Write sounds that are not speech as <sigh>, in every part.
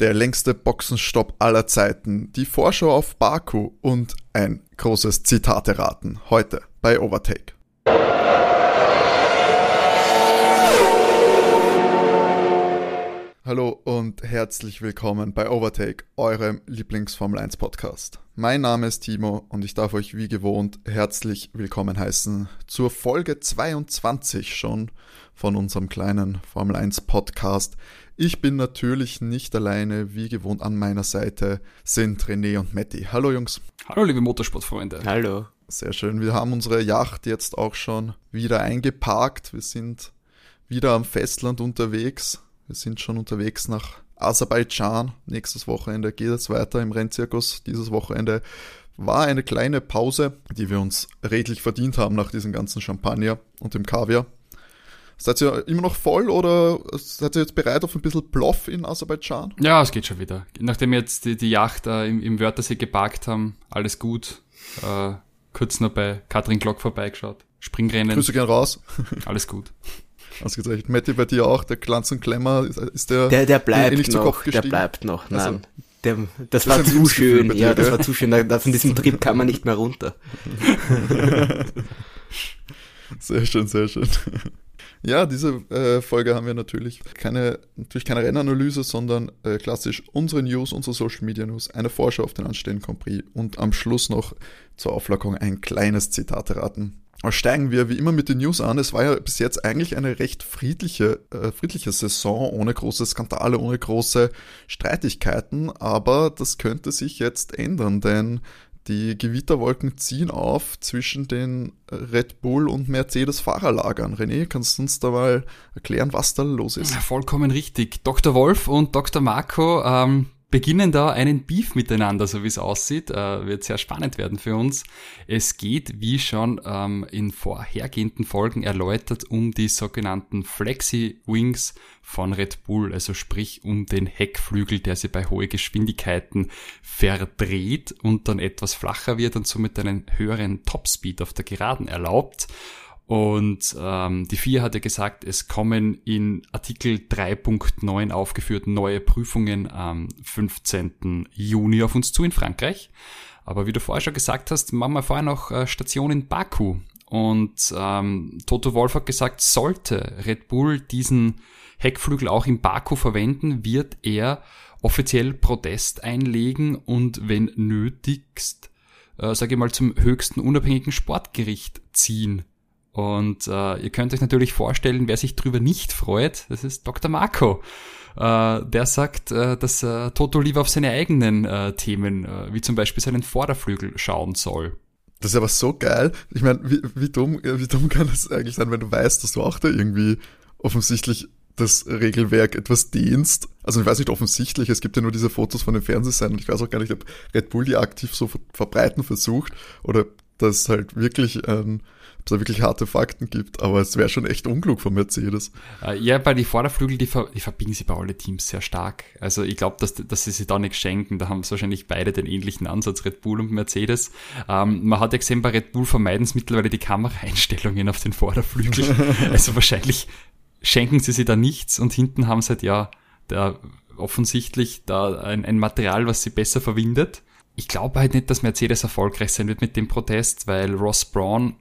der längste Boxenstopp aller Zeiten, die Vorschau auf Baku und ein großes Zitate-Raten heute bei Overtake. Hallo und herzlich willkommen bei Overtake, eurem Lieblings-Formel 1 Podcast. Mein Name ist Timo und ich darf euch wie gewohnt herzlich willkommen heißen zur Folge 22 schon von unserem kleinen Formel 1 Podcast. Ich bin natürlich nicht alleine, wie gewohnt an meiner Seite sind René und Matti. Hallo Jungs. Hallo liebe Motorsportfreunde. Hallo. Sehr schön. Wir haben unsere Yacht jetzt auch schon wieder eingeparkt. Wir sind wieder am Festland unterwegs. Wir sind schon unterwegs nach Aserbaidschan. Nächstes Wochenende geht es weiter im Rennzirkus. Dieses Wochenende war eine kleine Pause, die wir uns redlich verdient haben nach diesem ganzen Champagner und dem Kaviar. Seid ihr immer noch voll oder seid ihr jetzt bereit auf ein bisschen Ploff in Aserbaidschan? Ja, es geht schon wieder. Nachdem wir jetzt die, die Yacht äh, im, im Wörthersee geparkt haben, alles gut. Äh, kurz noch bei Katrin Glock vorbeigeschaut. Springrennen. Grüße gern raus. <laughs> alles gut. Ausgezeichnet. Matti, bei dir auch, der Glanz und Klemmer, ist der, der, der bleibt nicht noch, zu Kopf gestiegen? Der bleibt noch, nein. Also, der, das, das war zu schön, ja, das war zu schön. Da, von diesem Trip kann man nicht mehr runter. <laughs> sehr schön, sehr schön. Ja, diese äh, Folge haben wir natürlich keine, natürlich keine Rennanalyse, sondern äh, klassisch unsere News, unsere Social Media News, eine Vorschau auf den anstehenden Grand Prix und am Schluss noch zur Auflockung ein kleines Zitat raten. Aber steigen wir wie immer mit den News an. Es war ja bis jetzt eigentlich eine recht friedliche, äh, friedliche Saison, ohne große Skandale, ohne große Streitigkeiten. Aber das könnte sich jetzt ändern, denn die Gewitterwolken ziehen auf zwischen den Red Bull und Mercedes Fahrerlagern. René, kannst du uns da mal erklären, was da los ist? Ja, vollkommen richtig. Dr. Wolf und Dr. Marco ähm, beginnen da einen Beef miteinander, so wie es aussieht. Äh, wird sehr spannend werden für uns. Es geht, wie schon ähm, in vorhergehenden Folgen erläutert, um die sogenannten Flexi Wings von Red Bull, also sprich um den Heckflügel, der sie bei hohen Geschwindigkeiten verdreht und dann etwas flacher wird und somit einen höheren Topspeed auf der Geraden erlaubt. Und ähm, die FIA hat ja gesagt, es kommen in Artikel 3.9 aufgeführt neue Prüfungen am 15. Juni auf uns zu in Frankreich. Aber wie du vorher schon gesagt hast, machen wir vorher noch äh, Station in Baku. Und ähm, Toto Wolf hat gesagt, sollte Red Bull diesen Heckflügel auch in Baku verwenden, wird er offiziell Protest einlegen und wenn nötigst, äh, sage ich mal, zum höchsten unabhängigen Sportgericht ziehen. Und äh, ihr könnt euch natürlich vorstellen, wer sich drüber nicht freut, das ist Dr. Marco. Äh, der sagt, äh, dass äh, Toto lieber auf seine eigenen äh, Themen, äh, wie zum Beispiel seinen Vorderflügel, schauen soll. Das ist aber so geil. Ich meine, wie, wie, dumm, wie dumm kann das eigentlich sein, wenn du weißt, dass du auch da irgendwie offensichtlich das Regelwerk etwas dienst. Also ich weiß nicht offensichtlich, es gibt ja nur diese Fotos von den Fernsehsendern ich weiß auch gar nicht, ob Red Bull die aktiv so verbreiten versucht oder das halt wirklich es da wirklich harte Fakten gibt, aber es wäre schon echt unklug von Mercedes. Äh, ja, bei die Vorderflügel, die, ver die verbiegen sie bei alle Teams sehr stark. Also ich glaube, dass, dass sie sich da nichts schenken. Da haben sie wahrscheinlich beide den ähnlichen Ansatz, Red Bull und Mercedes. Ähm, man hat ja gesehen, bei Red Bull vermeiden es mittlerweile die Kameraeinstellungen auf den Vorderflügeln. <laughs> also wahrscheinlich schenken sie sich da nichts und hinten haben sie halt ja da offensichtlich da ein, ein Material, was sie besser verwindet. Ich glaube halt nicht, dass Mercedes erfolgreich sein wird mit dem Protest, weil Ross Braun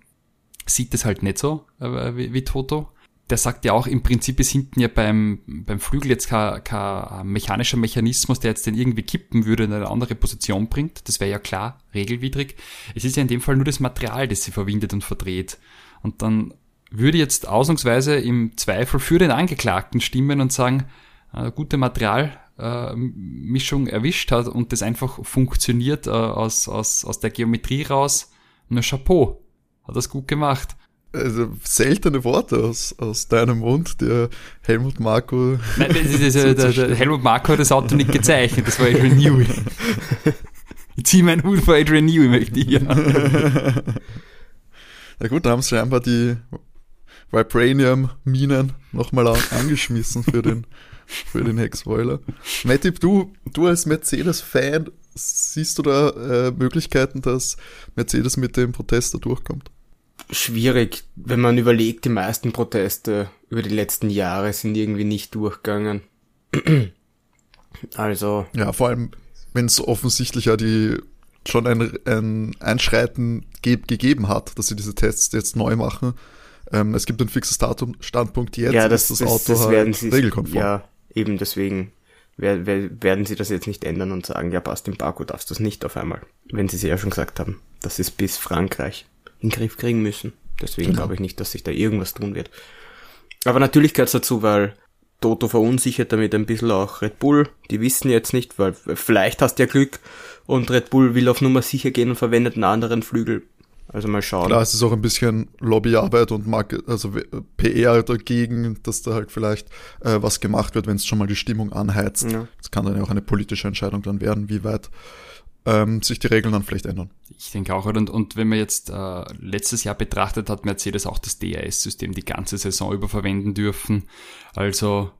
sieht es halt nicht so äh, wie, wie Toto. Der sagt ja auch, im Prinzip ist hinten ja beim, beim Flügel jetzt kein, kein mechanischer Mechanismus, der jetzt den irgendwie kippen würde und eine andere Position bringt. Das wäre ja klar, regelwidrig. Es ist ja in dem Fall nur das Material, das sie verwindet und verdreht. Und dann würde jetzt ausnahmsweise im Zweifel für den Angeklagten stimmen und sagen, eine gute Materialmischung äh, erwischt hat und das einfach funktioniert äh, aus, aus, aus der Geometrie raus. Nur Chapeau hat das gut gemacht. Also seltene Worte aus, aus deinem Mund, der Helmut Marko. Nein, das ist, <laughs> der, der Helmut Marko hat das Auto nicht gezeichnet, das war Adrian Newey. <laughs> Ich ziehe meinen Hut vor Adrian Newey, möchte ich ja. <laughs> Na gut, da haben sie scheinbar die Vibranium-Minen nochmal angeschmissen für den, für den Heckspoiler. Mattip, du, du als Mercedes-Fan, siehst du da äh, Möglichkeiten, dass Mercedes mit dem Protest da durchkommt? schwierig, wenn man überlegt, die meisten Proteste über die letzten Jahre sind irgendwie nicht durchgegangen. Also. Ja, vor allem, wenn es offensichtlich ja die schon ein, ein Einschreiten ge gegeben hat, dass sie diese Tests jetzt neu machen. Ähm, es gibt ein fixes Datum, Standpunkt jetzt, ja, das, ist das, das Auto das halt regelkonform. Ja, eben deswegen wer, wer, werden sie das jetzt nicht ändern und sagen, ja passt, im Baku darfst du es nicht auf einmal. Wenn sie es ja schon gesagt haben, dass sie es bis Frankreich in den Griff kriegen müssen. Deswegen Genau. glaube ich nicht, dass sich da irgendwas tun wird. Aber natürlich gehört es dazu, weil Toto verunsichert damit ein bisschen auch Red Bull. Die wissen jetzt nicht, weil vielleicht hast du ja Glück und Red Bull will auf Nummer sicher gehen und verwendet einen anderen Flügel. Also mal schauen. Klar, es ist auch ein bisschen Lobbyarbeit und Market, also PR dagegen, dass da halt vielleicht äh, was gemacht wird, wenn es schon mal die Stimmung anheizt. Ja. Das kann dann ja auch eine politische Entscheidung dann werden, wie weit ähm, sich die Regeln dann vielleicht ändern. Ich denke auch. Und, und wenn man jetzt äh, letztes Jahr betrachtet, hat Mercedes auch das DRS-System die ganze Saison über verwenden dürfen. Also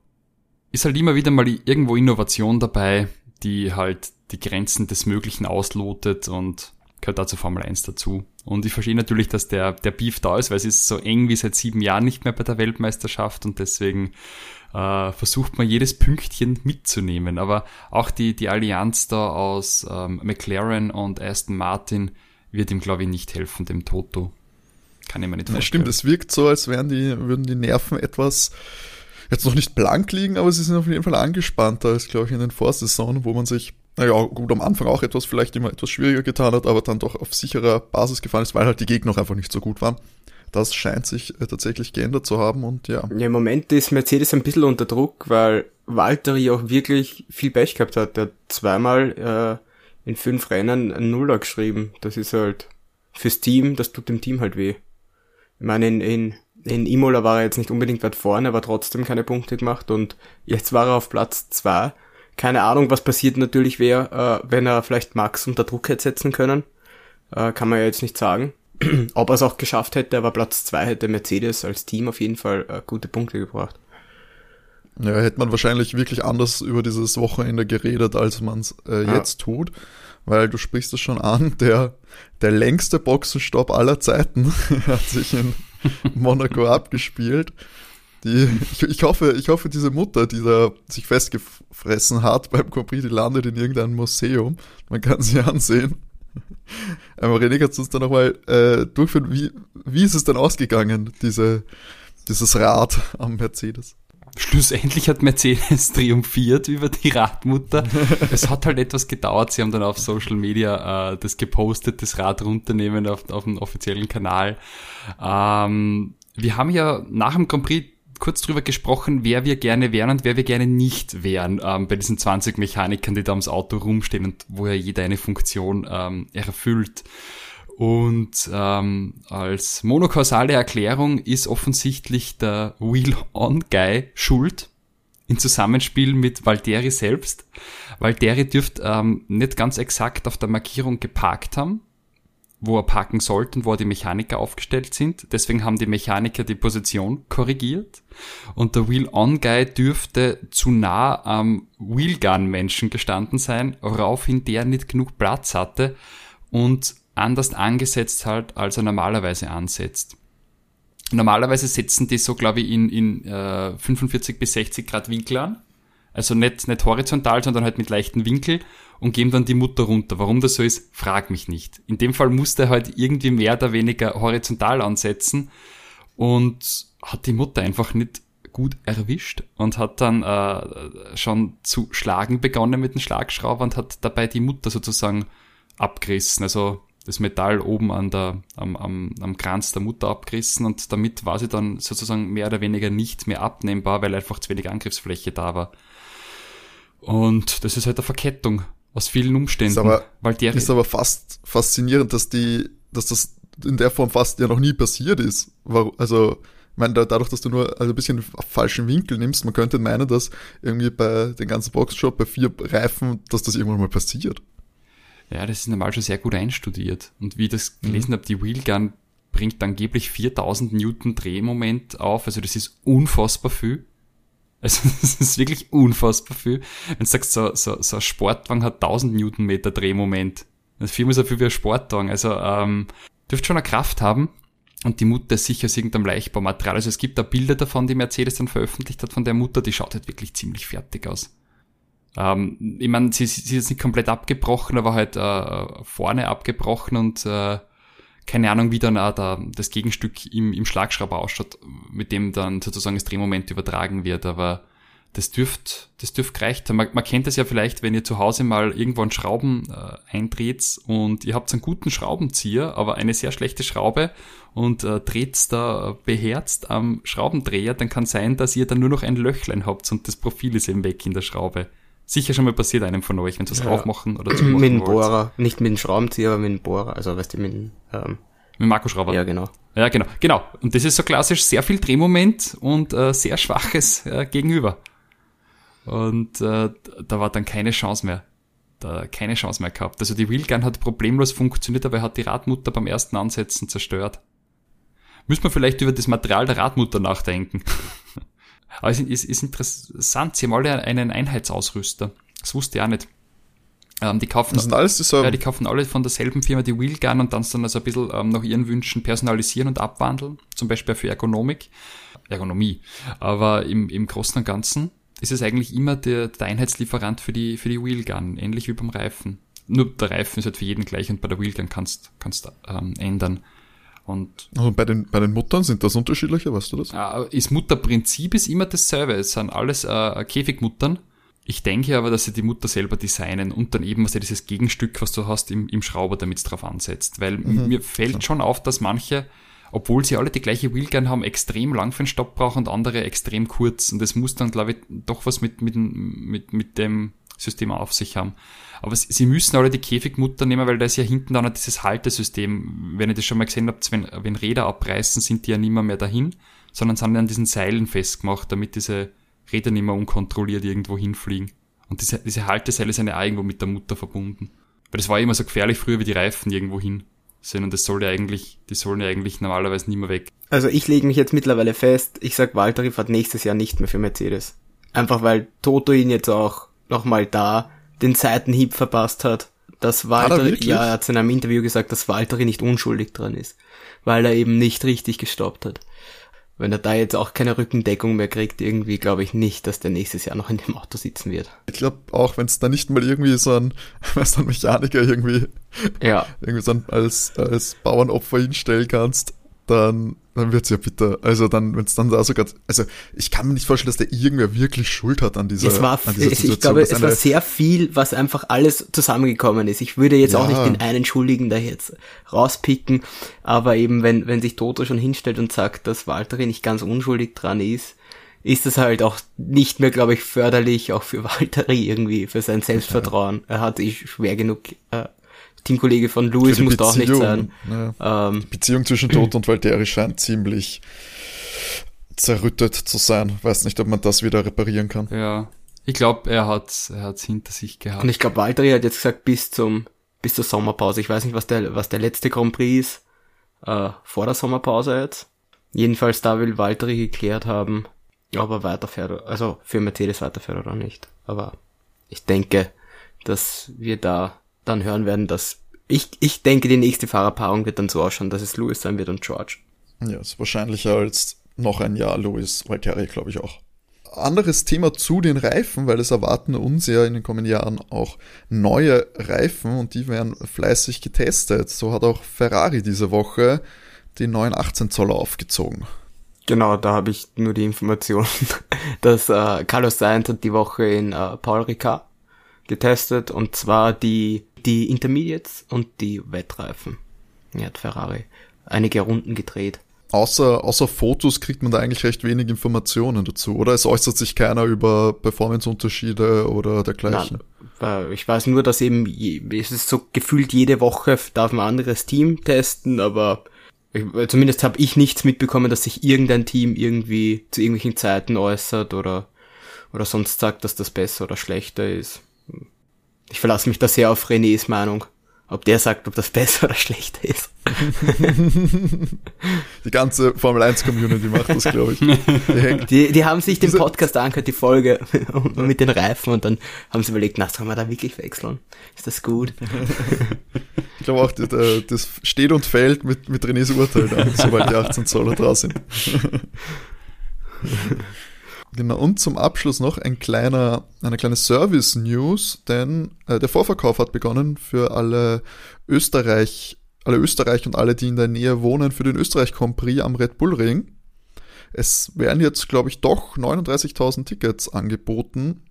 ist halt immer wieder mal irgendwo Innovation dabei, die halt die Grenzen des Möglichen auslotet und gehört da zur Formel 1 dazu. Und ich verstehe natürlich, dass der, der Beef da ist, weil es ist so eng wie seit sieben Jahren nicht mehr bei der Weltmeisterschaft und deswegen äh, versucht man jedes Pünktchen mitzunehmen. Aber auch die, die Allianz da aus ähm, McLaren und Aston Martin wird ihm, glaube ich, nicht helfen, dem Toto. Kann ich mir nicht Ja, vorstellen. stimmt, es wirkt so, als wären die, würden die Nerven etwas jetzt noch nicht blank liegen, aber sie sind auf jeden Fall angespannter als, glaube ich, in den Vorsaison, wo man sich, naja, gut, am Anfang auch etwas, vielleicht immer etwas schwieriger getan hat, aber dann doch auf sicherer Basis gefahren ist, weil halt die Gegner auch einfach nicht so gut waren. Das scheint sich äh, tatsächlich geändert zu haben und ja. Ja, im Moment ist Mercedes ein bisschen unter Druck, weil Valtteri auch wirklich viel Pech gehabt hat. Der hat zweimal äh, in fünf Rennen ein Nuller geschrieben. Das ist halt fürs Team, das tut dem Team halt weh. Ich meine, in, in, in Imola war er jetzt nicht unbedingt weit vorne, aber trotzdem keine Punkte gemacht und jetzt war er auf Platz zwei. Keine Ahnung, was passiert natürlich wäre, äh, wenn er vielleicht Max unter Druck hätte setzen können. Äh, kann man ja jetzt nicht sagen. <clears throat> Ob er es auch geschafft hätte, aber Platz zwei hätte Mercedes als Team auf jeden Fall äh, gute Punkte gebracht. Ja, hätte man wahrscheinlich wirklich anders über dieses Wochenende geredet, als man es äh, Ja. jetzt tut. Weil du sprichst es schon an, der, der längste Boxenstopp aller Zeiten <laughs> hat sich in Monaco abgespielt. Die, ich, <laughs> ich, hoffe, ich hoffe, diese Mutter, die da sich festgefressen hat beim Grand Prix, die landet in irgendeinem Museum. Man kann sie <laughs> ansehen. Ähm, René, kannst du uns da nochmal äh, durchführen, wie, wie ist es denn ausgegangen, diese, dieses Rad am Mercedes? Schlussendlich hat Mercedes <laughs> triumphiert über die Radmutter. es hat halt etwas gedauert. Sie haben dann auf Social Media äh, das gepostet, das Rad runternehmen auf, auf dem offiziellen Kanal. Ähm, wir haben ja nach dem Grand Prix kurz drüber gesprochen, wer wir gerne wären und wer wir gerne nicht wären ähm, bei diesen 20 Mechanikern, die da ums Auto rumstehen und wo ja jeder eine Funktion ähm, erfüllt. Und ähm, als monokausale Erklärung ist offensichtlich der Wheel-On-Guy schuld im Zusammenspiel mit Valtteri selbst. Valtteri dürfte ähm, nicht ganz exakt auf der Markierung geparkt haben, wo er parken sollte und wo die Mechaniker aufgestellt sind. Deswegen haben die Mechaniker die Position korrigiert. Und der Wheel-On-Guy dürfte zu nah am Wheelgun-Menschen gestanden sein, woraufhin der nicht genug Platz hatte und anders angesetzt halt, als er normalerweise ansetzt. Normalerweise setzen die so, glaube ich, in, in äh, 45 bis 60 Grad Winkel an. Also nicht, nicht horizontal, sondern halt mit leichten Winkel und geben dann die Mutter runter. Warum das so ist, frag mich nicht. In dem Fall musste er halt irgendwie mehr oder weniger horizontal ansetzen und hat die Mutter einfach nicht gut erwischt und hat dann äh, schon zu schlagen begonnen mit dem Schlagschrauber und hat dabei die Mutter sozusagen abgerissen. Also das Metall oben an der, am, am, am Kranz der Mutter abgerissen und damit war sie dann sozusagen mehr oder weniger nicht mehr abnehmbar, weil einfach zu wenig Angriffsfläche da war. Und das ist halt eine Verkettung aus vielen Umständen. Ist aber, weil der ist aber fast faszinierend, dass die, dass das in der Form fast ja noch nie passiert ist. Also, ich meine, da- dadurch, dass du nur also ein bisschen falschen Winkel nimmst, man könnte meinen, dass irgendwie bei den ganzen Boxshop, bei vier Reifen, dass das irgendwann mal passiert. Ja, das ist normal schon sehr gut einstudiert. Und wie ich das gelesen habe, die Wheelgun bringt angeblich 4000 Newton Drehmoment auf. Also das ist unfassbar viel. Also <laughs> das ist wirklich unfassbar viel. Wenn du sagst, so, so, so ein Sportwagen hat 1000 Newtonmeter Drehmoment. Das ist viermal so viel wie ein Sportwagen. Also ähm, dürfte schon eine Kraft haben. Und die Mutter ist sicher aus irgendeinem Leichtbaumaterial. Also es gibt da Bilder davon, die Mercedes dann veröffentlicht hat von der Mutter. Die schaut halt wirklich ziemlich fertig aus. Ähm, ich meine, sie, sie ist jetzt nicht komplett abgebrochen, aber halt äh, vorne abgebrochen und äh, keine Ahnung, wie dann auch da, das Gegenstück im, im Schlagschrauber ausschaut, mit dem dann sozusagen das Drehmoment übertragen wird, aber das dürft, das dürft gereicht haben. Man, man kennt das ja vielleicht, wenn ihr zu Hause mal irgendwo einen Schrauben äh, eindreht und ihr habt einen guten Schraubenzieher, aber eine sehr schlechte Schraube und äh, dreht da beherzt am Schraubendreher, dann kann sein, dass ihr dann nur noch ein Löchlein habt und das Profil ist eben weg in der Schraube. Sicher schon mal passiert einem von euch, wenn sie was ja. aufmachen oder zumachen <clears throat> Mit dem Bohrer. Nicht mit dem Schraubenzieher, aber mit dem Bohrer. Also, weißt du, mit dem, ähm, mit dem Akkuschrauber. Ja, genau. Ja, genau. Genau. Und das ist so klassisch sehr viel Drehmoment und äh, sehr schwaches äh, Gegenüber. Und äh, da war dann keine Chance mehr. Da keine Chance mehr gehabt. Also die Wheelgun hat problemlos funktioniert, aber er hat die Radmutter beim ersten Ansetzen zerstört. Müssen wir vielleicht über das Material der Radmutter nachdenken. <laughs> aber es ist, ist interessant, sie haben alle einen Einheitsausrüster. Das wusste ich auch nicht. Ähm, die kaufen, das sind alles dieselben. Ja, die kaufen alle von derselben Firma die Wheelgun und dann dann also ein bisschen ähm, nach ihren Wünschen personalisieren und abwandeln. Zum Beispiel für Ergonomik, Ergonomie. Aber im, im Großen und Ganzen ist es eigentlich immer der, der Einheitslieferant für die, für die Wheelgun, ähnlich wie beim Reifen. Nur der Reifen ist halt für jeden gleich und bei der Wheelgun kannst kannst ähm, ändern. Und also bei den, bei den Muttern sind das unterschiedliche, weißt du das? Ist Mutterprinzip ist immer dasselbe. Es sind alles äh, Käfigmuttern. Ich denke aber, dass sie die Mutter selber designen und dann eben was ja dieses Gegenstück, was du hast im, im Schrauber, damit es drauf ansetzt. Weil mhm. mir fällt schon auf, dass manche obwohl sie alle die gleiche Wheelgun haben, extrem lang für den Stopp brauchen und andere extrem kurz. Und das muss dann, glaube ich, doch was mit, mit, mit, mit dem System auf sich haben. Aber sie müssen alle die Käfigmutter nehmen, weil da ist ja hinten dann dieses Haltesystem. Wenn ihr das schon mal gesehen habt, wenn, wenn Räder abreißen, sind die ja nimmer mehr dahin, sondern sind an diesen Seilen festgemacht, damit diese Räder nicht mehr unkontrolliert irgendwo hinfliegen. Und diese, diese Halteseile sind ja irgendwo mit der Mutter verbunden. Weil das war immer so gefährlich früher wie die Reifen irgendwo hin sind und das soll ja eigentlich, die sollen ja eigentlich normalerweise nie mehr weg. Also ich lege mich jetzt mittlerweile fest, ich sag Valtteri fährt nächstes Jahr nicht mehr für Mercedes. Einfach weil Toto ihn jetzt auch nochmal da den Seitenhieb verpasst hat. Dass Valtteri, ja, er hat in einem Interview gesagt, dass Valtteri nicht unschuldig dran ist. Weil er eben nicht richtig gestoppt hat wenn er da jetzt auch keine Rückendeckung mehr kriegt, irgendwie glaube ich nicht, dass der nächstes Jahr noch in dem Auto sitzen wird. Ich glaube auch, wenn es da nicht mal irgendwie so ein, <laughs> so ein Mechaniker irgendwie, ja. <laughs> irgendwie so ein, als, als Bauernopfer hinstellen kannst, dann, dann wird's ja bitter. Also dann, wenn es dann da sogar, also ich kann mir nicht vorstellen, dass der irgendwer wirklich Schuld hat an dieser, es war, an dieser Situation. Ich glaube, es war sehr viel, was einfach alles zusammengekommen ist. Ich würde jetzt ja. auch nicht den einen Schuldigen da jetzt rauspicken, aber eben, wenn, wenn sich Toto schon hinstellt und sagt, dass Walteri nicht ganz unschuldig dran ist, ist das halt auch nicht mehr, glaube ich, förderlich, auch für Walteri irgendwie, für sein Selbstvertrauen. Er hat eh schwer genug äh, Teamkollege von Louis muss doch nicht sein. Ja. Ähm, die Beziehung zwischen Tod und Valtteri scheint ziemlich zerrüttet zu sein. Weiß nicht, ob man das wieder reparieren kann. Ja. Ich glaube, er hat er hat's hinter sich gehabt. Und ich glaube, Valtteri hat jetzt gesagt, bis zum bis zur Sommerpause. Ich weiß nicht, was der was der letzte Grand Prix ist. Äh, vor der Sommerpause jetzt. Jedenfalls da will Valtteri geklärt haben, ob er weiterfährt, also für Mercedes weiterfährt oder nicht. Aber ich denke, dass wir da dann hören werden, dass ich, ich denke, die nächste Fahrerpaarung wird dann so ausschauen, dass es Lewis sein wird und George. Ja, ist wahrscheinlicher als noch ein Jahr Lewis Valtteri, glaube ich auch. Anderes Thema zu den Reifen, weil es erwarten uns ja in den kommenden Jahren auch neue Reifen und die werden fleißig getestet. So hat auch Ferrari diese Woche den neuen 18 Zoller aufgezogen. Genau, da habe ich nur die Information, <laughs> dass äh, Carlos Sainz hat die Woche in äh, Paul Ricard getestet und zwar die, die Intermediates und die Wettreifen. Ja, hat Ferrari einige Runden gedreht. Außer, außer Fotos kriegt man da eigentlich recht wenig Informationen dazu, oder? Es äußert sich keiner über Performanceunterschiede oder dergleichen. Nein, ich weiß nur, dass eben, es ist so gefühlt jede Woche darf ein anderes Team testen, aber ich, zumindest habe ich nichts mitbekommen, dass sich irgendein Team irgendwie zu irgendwelchen Zeiten äußert oder, oder sonst sagt, dass das besser oder schlechter ist. Ich verlasse mich da sehr auf Renés Meinung. Ob der sagt, ob das besser oder schlechter ist. <laughs> die ganze Formel 1 Community macht das, glaube ich. Die, die, die, haben sich den Podcast angehört, die Folge <laughs> mit den Reifen und dann haben sie überlegt, na, sollen wir da wirklich wechseln? Ist das gut? <laughs> ich glaube auch, das steht und fällt mit, mit Renés Urteil dann, sobald die 18 Zoller draus sind. Genau, und zum Abschluss noch ein kleiner, eine kleine Service-News, denn äh, der Vorverkauf hat begonnen für alle Österreich, alle Österreich und alle, die in der Nähe wohnen, für den Österreich Grand Prix am Red Bull Ring. Es werden jetzt, glaube ich, doch 39.000 Tickets angeboten.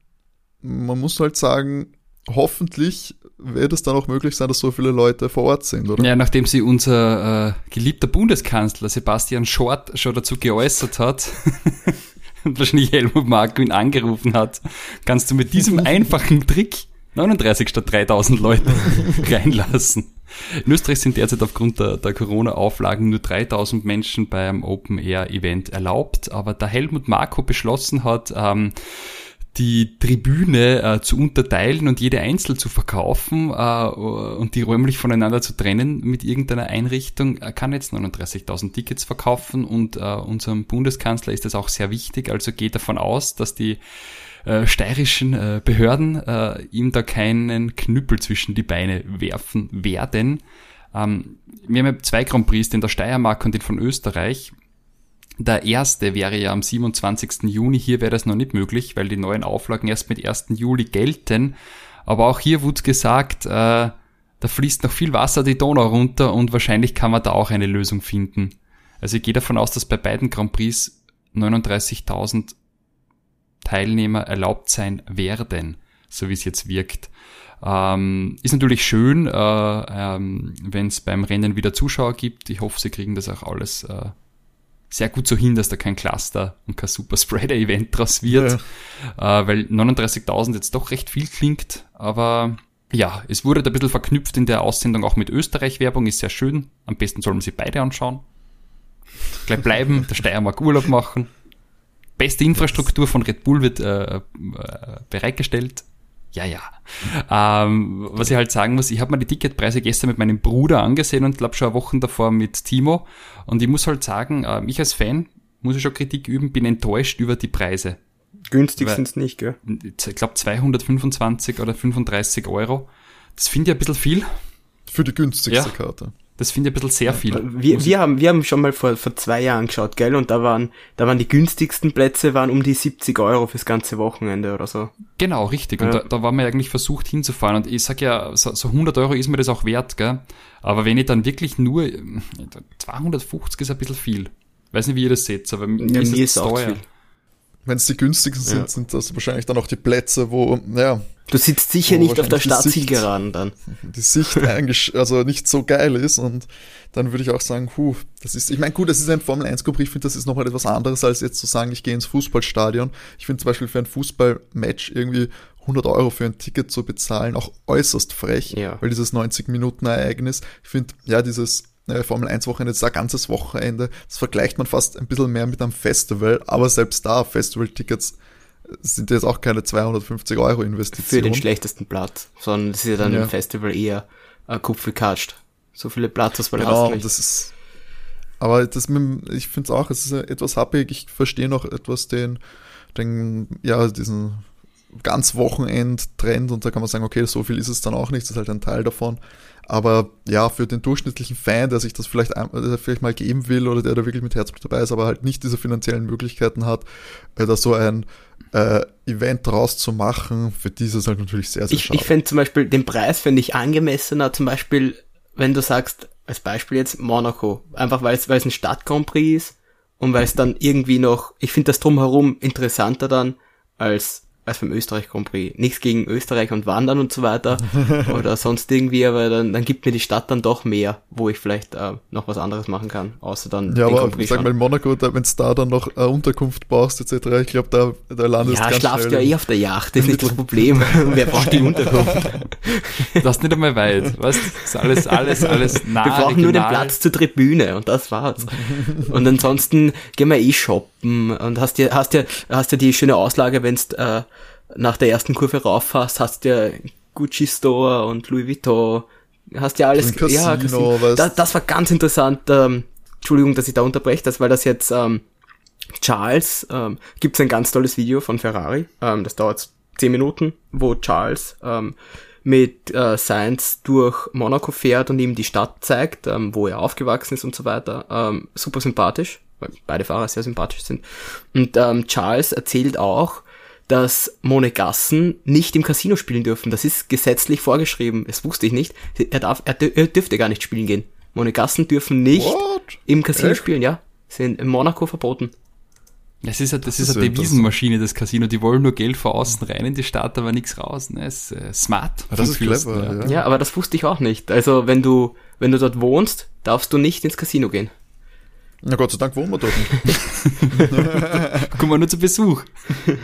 Man muss halt sagen, hoffentlich wird es dann auch möglich sein, dass so viele Leute vor Ort sind, oder? Ja, nachdem sie unser äh, geliebter Bundeskanzler Sebastian Schort schon dazu geäußert hat <laughs> <laughs> wahrscheinlich Helmut Marko ihn angerufen hat, kannst du mit diesem <laughs> einfachen Trick 39 statt 3000 Leute <laughs> reinlassen. In Österreich sind derzeit aufgrund der, der Corona-Auflagen nur 3000 Menschen beim Open-Air-Event erlaubt, aber da Helmut Marko beschlossen hat, ähm, die Tribüne äh, zu unterteilen und jede einzeln zu verkaufen äh, und die räumlich voneinander zu trennen mit irgendeiner Einrichtung, er kann jetzt 39.000 Tickets verkaufen und äh, unserem Bundeskanzler ist das auch sehr wichtig. Also geht davon aus, dass die äh, steirischen äh, Behörden äh, ihm da keinen Knüppel zwischen die Beine werfen werden. Ähm, wir haben ja zwei Grand Prix, den der Steiermark und den von Österreich. Der erste wäre ja am 27. Juni. Hier wäre das noch nicht möglich, weil die neuen Auflagen erst mit 1. Juli gelten. Aber auch hier wurde gesagt, äh, da fließt noch viel Wasser die Donau runter und wahrscheinlich kann man da auch eine Lösung finden. Also ich gehe davon aus, dass bei beiden Grand Prix 39.000 Teilnehmer erlaubt sein werden, so wie es jetzt wirkt. Ähm, ist natürlich schön, äh, ähm, wenn es beim Rennen wieder Zuschauer gibt. Ich hoffe, sie kriegen das auch alles äh, sehr gut so hin, dass da kein Cluster und kein Super Spreader Event draus wird, ja. äh, weil 39.000 jetzt doch recht viel klingt, aber ja, es wurde da ein bisschen verknüpft in der Aussendung auch mit Österreich-Werbung, ist sehr schön. Am besten soll man sie beide anschauen. Gleich bleiben, <laughs> der Steiermark Urlaub machen. Beste Infrastruktur von Red Bull wird äh, äh, bereitgestellt. Ja, ja. Ähm, was ich halt sagen muss, ich habe mir die Ticketpreise gestern mit meinem Bruder angesehen und glaube schon Wochen davor mit Timo. Und ich muss halt sagen, äh, ich als Fan muss ich schon Kritik üben, bin enttäuscht über die Preise. Günstig sind es nicht, gell? Ich glaube 225 oder 35 Euro. Das finde ich ein bisschen viel. Für die günstigste ja. Karte. Das finde ich ein bisschen sehr viel. Wir, wir, haben, wir haben schon mal vor, vor zwei Jahren geschaut, gell? Und da waren, da waren die günstigsten Plätze waren um die 70 Euro fürs ganze Wochenende oder so. Genau, richtig. Und ja. da, da waren wir eigentlich versucht hinzufahren. Und ich sag ja, so, so 100 Euro ist mir das auch wert, gell? Aber wenn ich dann wirklich nur, 250 ist ein bisschen viel. Weiß nicht, wie ihr das seht, aber mir ja, ist es teuer. Wenn es die günstigsten ja. sind, sind das wahrscheinlich dann auch die Plätze, wo, ja, Du sitzt sicher nicht auf der Startzielgeraden dann. Die Sicht eigentlich <laughs> also nicht so geil ist und dann würde ich auch sagen, puh, das ist, ich meine, gut, das ist ein Formel 1 Gruppe, ich finde, das ist nochmal etwas anderes, als jetzt zu sagen, ich gehe ins Fußballstadion. Ich finde zum Beispiel für ein Fußballmatch irgendwie 100 Euro für ein Ticket zu bezahlen auch äußerst frech, ja. weil dieses 90-Minuten-Ereignis, ich finde, ja, dieses Formel 1 Wochenende, das ist ein ganzes Wochenende, das vergleicht man fast ein bisschen mehr mit einem Festival, aber selbst da, Festival-Tickets sind jetzt auch keine 250 Euro Investition. Für den schlechtesten Platz, sondern das ist ja dann ja. im Festival eher äh, kupfgekatscht. So viele Platz, weil genau, hast das ist, aber das mit, ich finde es auch, es ist etwas happig. Ich verstehe noch etwas den, den, ja, diesen ganz Wochenend-Trend und da kann man sagen, okay, so viel ist es dann auch nicht, das ist halt ein Teil davon. Aber ja, für den durchschnittlichen Fan, der sich das vielleicht, der vielleicht mal geben will oder der da wirklich mit Herzblut dabei ist, aber halt nicht diese finanziellen Möglichkeiten hat, äh, da so ein äh, Event draus zu machen, für dieses halt natürlich sehr, sehr Ich, ich fände zum Beispiel, den Preis fände ich angemessener, zum Beispiel, wenn du sagst, als Beispiel jetzt Monaco, einfach weil es, weil es ein Stadt Grand Prix ist und weil es dann irgendwie noch, ich finde das drumherum interessanter dann als als beim Österreich Grand Prix. Nichts gegen Österreich und Wandern und so weiter <laughs> oder sonst irgendwie, aber dann, dann gibt mir die Stadt dann doch mehr, wo ich vielleicht äh, noch was anderes machen kann, außer dann Ja, aber sag mal, in Monaco, wenn du da dann noch eine Unterkunft brauchst etc., ich glaube, da, da landest du Ja, schlafst ja eh auf der Yacht, das ist nicht das Problem. <laughs> <laughs> Wer braucht die Unterkunft? Das ist nicht einmal weit, weißt du? ist alles, alles, alles nah Wir brauchen regional. nur den Platz zur Tribüne und das war's. und ansonsten gehen wir eh shoppen und hast ja, hast ja, hast ja die schöne Auslage, wenn's äh, nach der ersten Kurve rauffährst, hast ja Gucci Store und Louis Vuitton, hast ja alles. Casino, ja, Casino. Das, das, war ganz interessant. Ähm, Entschuldigung, dass ich da unterbreche, das weil das jetzt ähm, Charles ähm, gibt es ein ganz tolles Video von Ferrari. Ähm, das dauert zehn Minuten, wo Charles ähm, mit äh, Sainz durch Monaco fährt und ihm die Stadt zeigt, ähm, wo er aufgewachsen ist und so weiter. Ähm, super sympathisch. weil beide Fahrer sehr sympathisch sind. Und ähm, Charles erzählt auch, dass Monegassen nicht im Casino spielen dürfen. Das ist gesetzlich vorgeschrieben. Das wusste ich nicht. Er darf, er, er dürfte gar nicht spielen gehen. Monegassen dürfen nicht What? im Casino Echt? spielen, ja. Sind in Monaco verboten. Das ist, eine, das Das ist ist eine ja Devisenmaschine, das Casino. Die wollen nur Geld von außen rein in die Stadt, aber nichts raus. Ne? ist äh, smart. Ah, das ist Fürsten, clever, ja. Ja, aber das wusste ich auch nicht. Also wenn du, wenn du dort wohnst, darfst du nicht ins Casino gehen. Na Gott sei Dank wohnen wir dort nicht. <laughs> Kommen wir nur zu Besuch.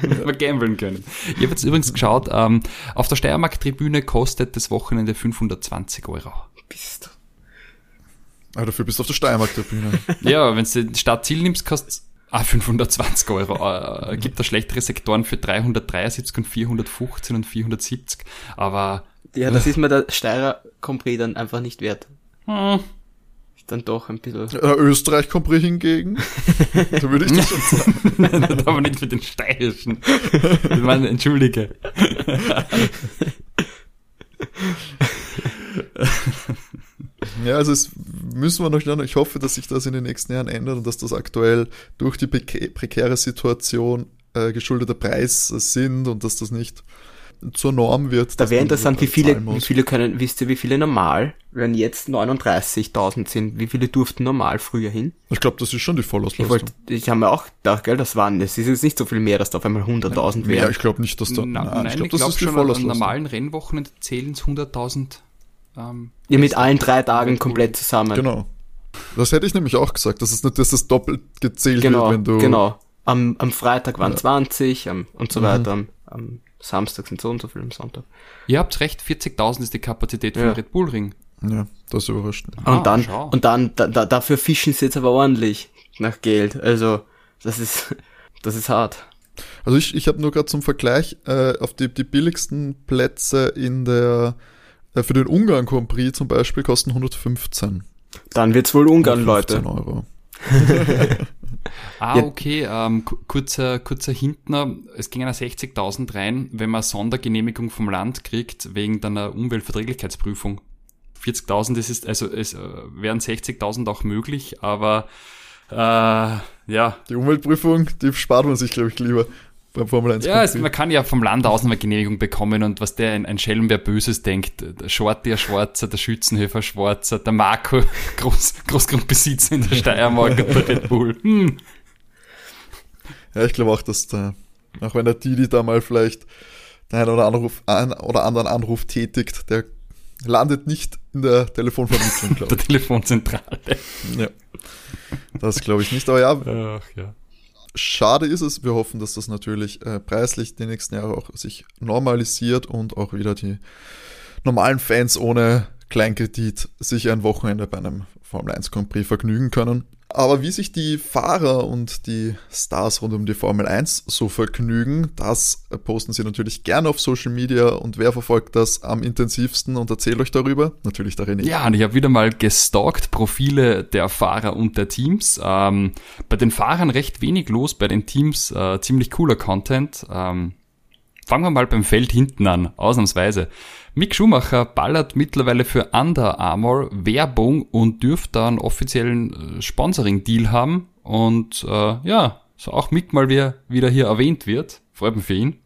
wir gambeln können. Ich habe jetzt übrigens geschaut, ähm, auf der Steiermark-Tribüne kostet das Wochenende 520 Euro. Bist Aber dafür bist du auf der Steiermark-Tribüne. <laughs> Ja, wenn du die Stadtziel nimmst, kostet ah, 520 Euro. Äh, gibt da schlechtere Sektoren für 373 und 415 und 470. Aber Ja, das ist mir der Steirer Compris dann einfach nicht wert. hm, dann doch ein bisschen. Äh, Österreich kommt hingegen. <laughs> da würde ich das schon sagen. aber nicht für den steirischen. Ich meine, entschuldige. Ja, also es müssen wir noch schauen. Ich hoffe, dass sich das in den nächsten Jahren ändert und dass das aktuell durch die prekä- prekäre Situation äh, geschuldete Preise sind und dass das nicht zur Norm wird. Da wäre interessant, wie viele, wie viele können, wisst ihr, wie viele normal, wenn jetzt 39.000 sind, wie viele durften normal früher hin? Ich glaube, das ist schon die Ich Vollauslastung. wollte, ich habe mir auch gedacht, gell, das waren, das ist jetzt nicht so viel mehr, dass da auf einmal 100.000 Ja, wären. ich glaube nicht, dass da. Na, nein, ich ich glaube, das glaube ist die schon, an Vollauslastung. normalen Rennwochen zählen es 100.000. Ähm, Ja, mit allen drei Tagen komplett zusammen. Genau. Das hätte ich nämlich auch gesagt, dass es nicht, dass das doppelt gezählt genau, wird, wenn du. genau. Am, am Freitag waren Ja. 20 am, und so Mhm. weiter. Am, am Samstag sind so und so viel, am Sonntag. Ihr habt recht, 40.000 ist die Kapazität Ja. vom Red Bull Ring. Ja, das überrascht. Und Ah, dann, schau. und dann, da, da, dafür fischen sie jetzt aber ordentlich nach Geld. Also, das ist, <laughs> das ist hart. Also ich, ich habe nur gerade zum Vergleich äh, auf die, die billigsten Plätze in der äh, für den Ungarn Grand Prix zum Beispiel kosten 115. Dann wird's wohl Ungarn, 115 Leute. Euro. <laughs> Ah, Ja. okay, ähm, ku- kurzer, kurzer Hintner, es gingen ja 60.000 rein, wenn man Sondergenehmigung vom Land kriegt, wegen deiner Umweltverträglichkeitsprüfung. 40.000, das ist, also es äh, wären 60.000 auch möglich, aber äh, ja, Die Umweltprüfung, die spart man sich, glaube ich, lieber beim Formel 1 ja, es, man kann ja vom Land aus eine Genehmigung bekommen und was der ein, ein Schelm, wer Böses denkt, der Shorty ein Schwarzer, der Schützenhöfer ein Schwarzer, der Marco <laughs> Groß, Großgrundbesitzer in der Steiermark und der Red Bull. Hm. Ja, ich glaube auch, dass da, auch wenn der Didi da mal vielleicht den einen oder, Anruf, einen oder anderen Anruf tätigt, der landet nicht in der Telefonvermittlung, glaube Der Telefonzentrale. ich. Ja. Das glaube ich nicht. Aber ja, Ach ja. Schade ist es. Wir hoffen, dass das natürlich äh, preislich die nächsten Jahre auch sich normalisiert und auch wieder die normalen Fans ohne Kleinkredit sich ein Wochenende bei einem Formel 1 Grand Prix vergnügen können. Aber wie sich die Fahrer und die Stars rund um die Formel 1 so vergnügen, das posten sie natürlich gerne auf Social Media und wer verfolgt das am intensivsten und erzählt euch darüber? Natürlich der René. Ja, und ich habe wieder mal gestalkt Profile der Fahrer und der Teams. Ähm, bei den Fahrern recht wenig los, bei den Teams äh, ziemlich cooler Content. Ähm, fangen wir mal beim Feld hinten an, ausnahmsweise. Mick Schumacher ballert mittlerweile für Under Armour Werbung und dürfte da einen offiziellen äh, Sponsoring-Deal haben. Und äh, ja, so auch Mick mal wieder, wieder hier erwähnt wird. Freut mich für ihn.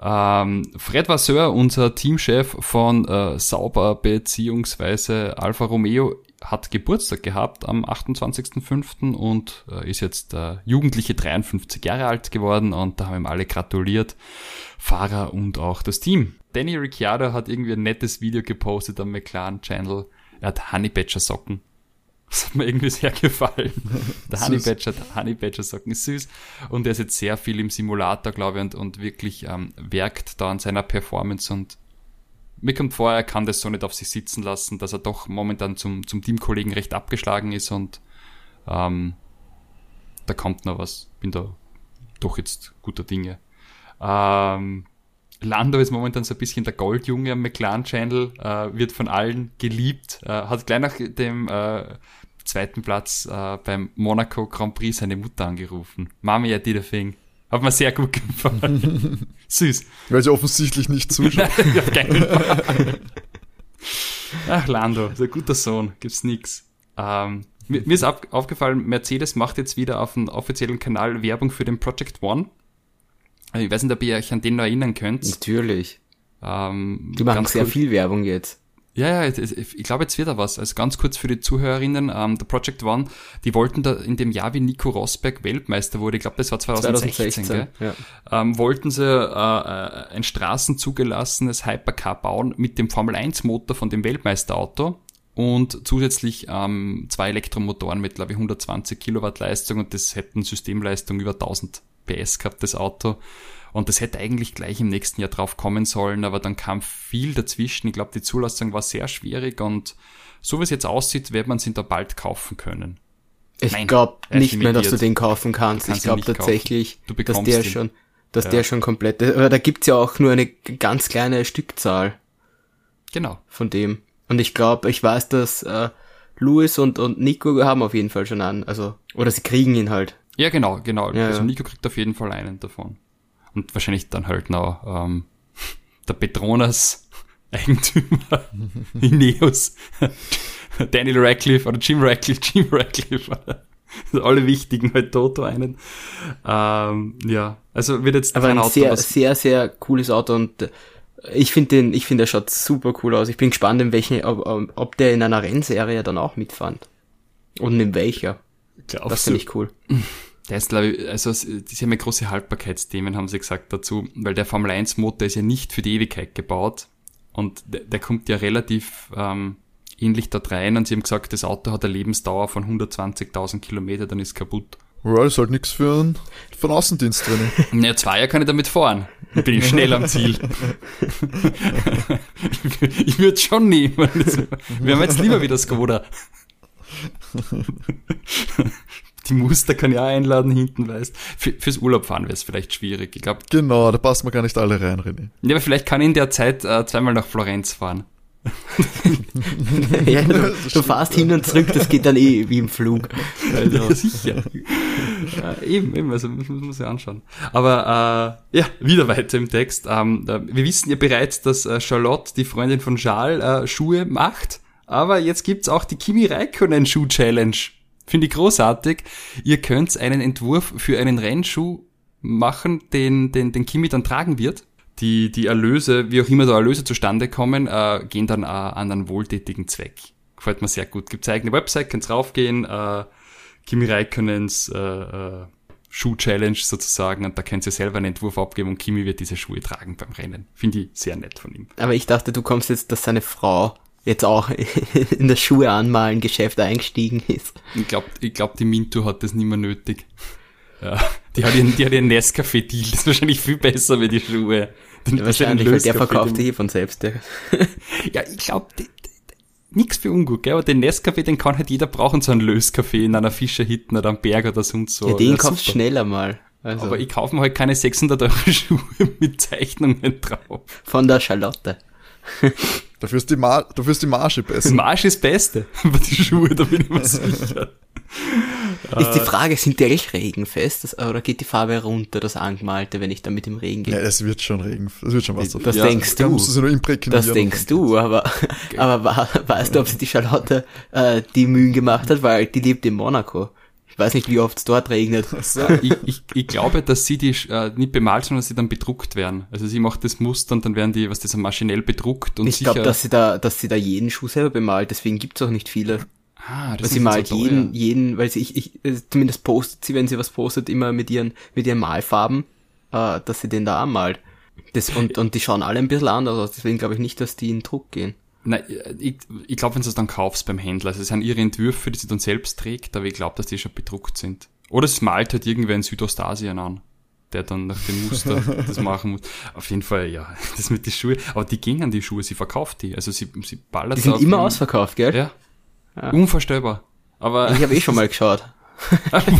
Ähm, Fred Vasseur, unser Teamchef von äh, Sauber beziehungsweise Alfa Romeo, hat Geburtstag gehabt am 28.05. und äh, ist jetzt äh, jugendliche 53 Jahre alt geworden und da haben ihm alle gratuliert. Fahrer und auch das Team. Danny Ricciardo hat irgendwie ein nettes Video gepostet am McLaren Channel. Er hat Honey Badger Socken. Das hat mir irgendwie sehr gefallen. <laughs> Der Honey Süß. Badger, Honey Badger Socken ist süß. Und er ist jetzt sehr viel im Simulator, glaube ich, und, und wirklich ähm, werkt da an seiner Performance und mir kommt vor, er kann das so nicht auf sich sitzen lassen, dass er doch momentan zum, zum Teamkollegen recht abgeschlagen ist und ähm, da kommt noch was. Bin da doch jetzt guter Dinge. Ähm, Lando ist momentan so ein bisschen der Goldjunge am McLaren Channel, äh, wird von allen geliebt, äh, hat gleich nach dem äh, zweiten Platz äh, beim Monaco Grand Prix seine Mutter angerufen. Mami, I did a thing. Hat mir sehr gut gefallen. <laughs> Süß. Weil sie offensichtlich nicht zuschaut. <laughs> Ach, Lando, ist ein guter Sohn, gibt's nix. Ähm, Mir, mir ist auf, aufgefallen, Mercedes macht jetzt wieder auf dem offiziellen Kanal Werbung für den Project One. Ich weiß nicht, ob ihr euch an den noch erinnern könnt. Natürlich. Ähm, Die machen sehr kurz- viel Werbung jetzt. Ja, ja, ich glaube, jetzt wird da was. Also ganz kurz für die Zuhörerinnen, ähm, der Project One, die wollten da in dem Jahr, wie Nico Rosberg Weltmeister wurde, ich glaube, das war 2016, 2016. gell? Ja. ähm, wollten sie äh, äh, ein straßenzugelassenes Hypercar bauen mit dem Formel 1 Motor von dem Weltmeisterauto und zusätzlich ähm, zwei Elektromotoren mit, glaube ich, 120 Kilowatt Leistung und das hätten Systemleistung über 1000 PS gehabt, das Auto. Und das hätte eigentlich gleich im nächsten Jahr drauf kommen sollen, aber dann kam viel dazwischen. Ich glaube, die Zulassung war sehr schwierig und so wie es jetzt aussieht, wird man es da bald kaufen können. Ich glaube nicht mehr, dass du den kaufen kannst. Kannst ich glaube tatsächlich, dass der ihn. schon, dass Ja. der schon komplett, aber da gibt's ja auch nur eine ganz kleine Stückzahl Genau. von dem. Und ich glaube, ich weiß, dass äh, Louis und, und Nico haben auf jeden Fall schon an, also, oder sie kriegen ihn halt. Ja, genau, genau. Ja, also. Nico kriegt auf jeden Fall einen davon. Und wahrscheinlich dann halt noch ähm, <laughs> der Petronas <laughs> Eigentümer <laughs> Ineos, Daniel Radcliffe oder Jim Radcliffe, Jim Radcliffe. Also alle wichtigen halt Toto einen. Ähm, ja, also wird jetzt Aber ein Auto, sehr, sehr, sehr cooles Auto und äh, ich finde den, ich finde, der schaut super cool aus. Ich bin gespannt, in welchen, ob, ob- ob der in einer Rennserie dann auch mitfand. Und in welcher. Glaubst Das finde ich cool. <laughs> Der ist, glaube ich, also die haben ja große Haltbarkeitsthemen, haben sie gesagt dazu, weil der Formel 1 Motor ist ja nicht für die Ewigkeit gebaut und der, der kommt ja relativ ähm, ähnlich dort rein und sie haben gesagt, das Auto hat eine Lebensdauer von 120.000 Kilometer, dann ist kaputt. Ja, ist halt nichts für einen, für einen Außendienst drin. <laughs> Naja, zwei Jahre kann ich damit fahren. Dann bin ich schnell am Ziel. <laughs> ich würde schon nehmen. Wir haben jetzt lieber wieder Skoda. <laughs> Die Muster kann ich auch einladen, hinten weißt. Für, fürs Urlaub fahren wäre es vielleicht schwierig. Ich glaube, Genau, da passen wir gar nicht alle rein, René. ja, aber vielleicht kann ich in der Zeit äh, zweimal nach Florenz fahren. <laughs> ja, du, du ja. hin und zurück, das geht dann eh wie im Flug. <laughs> Also, Ja, sicher. ja, eben, eben, also muss man sich anschauen. Aber äh, ja, wieder weiter im Text. Ähm, äh, wir wissen ja bereits, dass äh, Charlotte, die Freundin von Charles, äh, Schuhe macht. Aber jetzt gibt's auch die Kimi Räikkönen Schuh Challenge. Finde ich großartig. Ihr könnt einen Entwurf für einen Rennschuh machen, den, den, den Kimi dann tragen wird. Die, die Erlöse, wie auch immer da Erlöse zustande kommen, äh, gehen dann äh, an einen wohltätigen Zweck. Gefällt mir sehr gut. Gibt's eigene Website, könnt's raufgehen, äh, Kimi Räikkönens äh, äh, Schuh-Challenge sozusagen und da könnt ihr selber einen Entwurf abgeben und Kimi wird diese Schuhe tragen beim Rennen. Finde ich sehr nett von ihm. aber ich dachte, du kommst jetzt, dass seine Frau jetzt auch <laughs> in das Schuhe anmalen Geschäft eingestiegen ist. Ich glaube, ich glaub, die Minto hat das nicht mehr nötig. Ja, die hat ihren, die hat ihren Nescafé-Deal, das ist wahrscheinlich viel besser wie die Schuhe. Den- Ja, wahrscheinlich, weil der verkauft den- eh von selbst. Der. Ja, ich glaube, nix für ungut, gell? aber den Nescafé, den kann halt jeder brauchen, so einen Löskaffee in einer Fischerhitten oder am Berg oder sonst so. ja, den Ja, kaufst super. schneller mal. Also Aber ich kaufe mir halt keine 600 Euro <laughs> Schuhe mit Zeichnungen drauf. von der Charlotte. <laughs> Dafür ist die, Mar dafür ist die Marge besser. Marsch ist das Beste. <laughs> Aber die Schuhe, da bin ich mir sicher. Ist die Frage, sind die eigentlich regenfest das, oder geht die Farbe runter, das Angemalte, wenn ich dann mit dem Regen gehe? Ja, es wird schon Regen. Es wird schon was das Ja, denkst Da du. musst du sie nur imprägnieren. Das denkst du, aber, aber wa- weißt du, ob sich die Charlotte äh, die Mühen gemacht hat, weil die lebt in Monaco. Ich weiß nicht, wie oft es dort regnet. ich, ich, ich glaube, dass sie die äh, nicht bemalt, sondern dass sie dann bedruckt werden. Also sie macht das Muster und dann werden die, was das maschinell bedruckt und Ich glaube, dass sie da, dass sie da jeden Schuh selber bemalt, deswegen gibt's auch nicht viele. ah, Weil das sie ist malt so teuer. jeden, jeden, weil sie, ich, ich, äh, zumindest postet sie, wenn sie was postet, immer mit ihren, mit ihren Malfarben, äh, dass sie den da anmalt. Das, und, und die schauen alle ein bisschen anders aus, deswegen glaube ich nicht, dass die in Druck gehen. Nein, ich, ich glaube, wenn du es dann kaufst beim Händler, also es sind ihre Entwürfe, die sie dann selbst trägt, aber ich glaube, dass die schon bedruckt sind. Oder es malt halt irgendwer in Südostasien an, der dann nach dem Muster <laughs> das machen muss. Auf jeden Fall, ja, <laughs> das mit den Schuhen. Aber die gehen an die Schuhe, sie verkauft die. Also sie, sie ballert Die da sind immer ihrem- ausverkauft, gell? Ja. Unvorstellbar. Aber Ich habe eh schon mal <laughs> geschaut.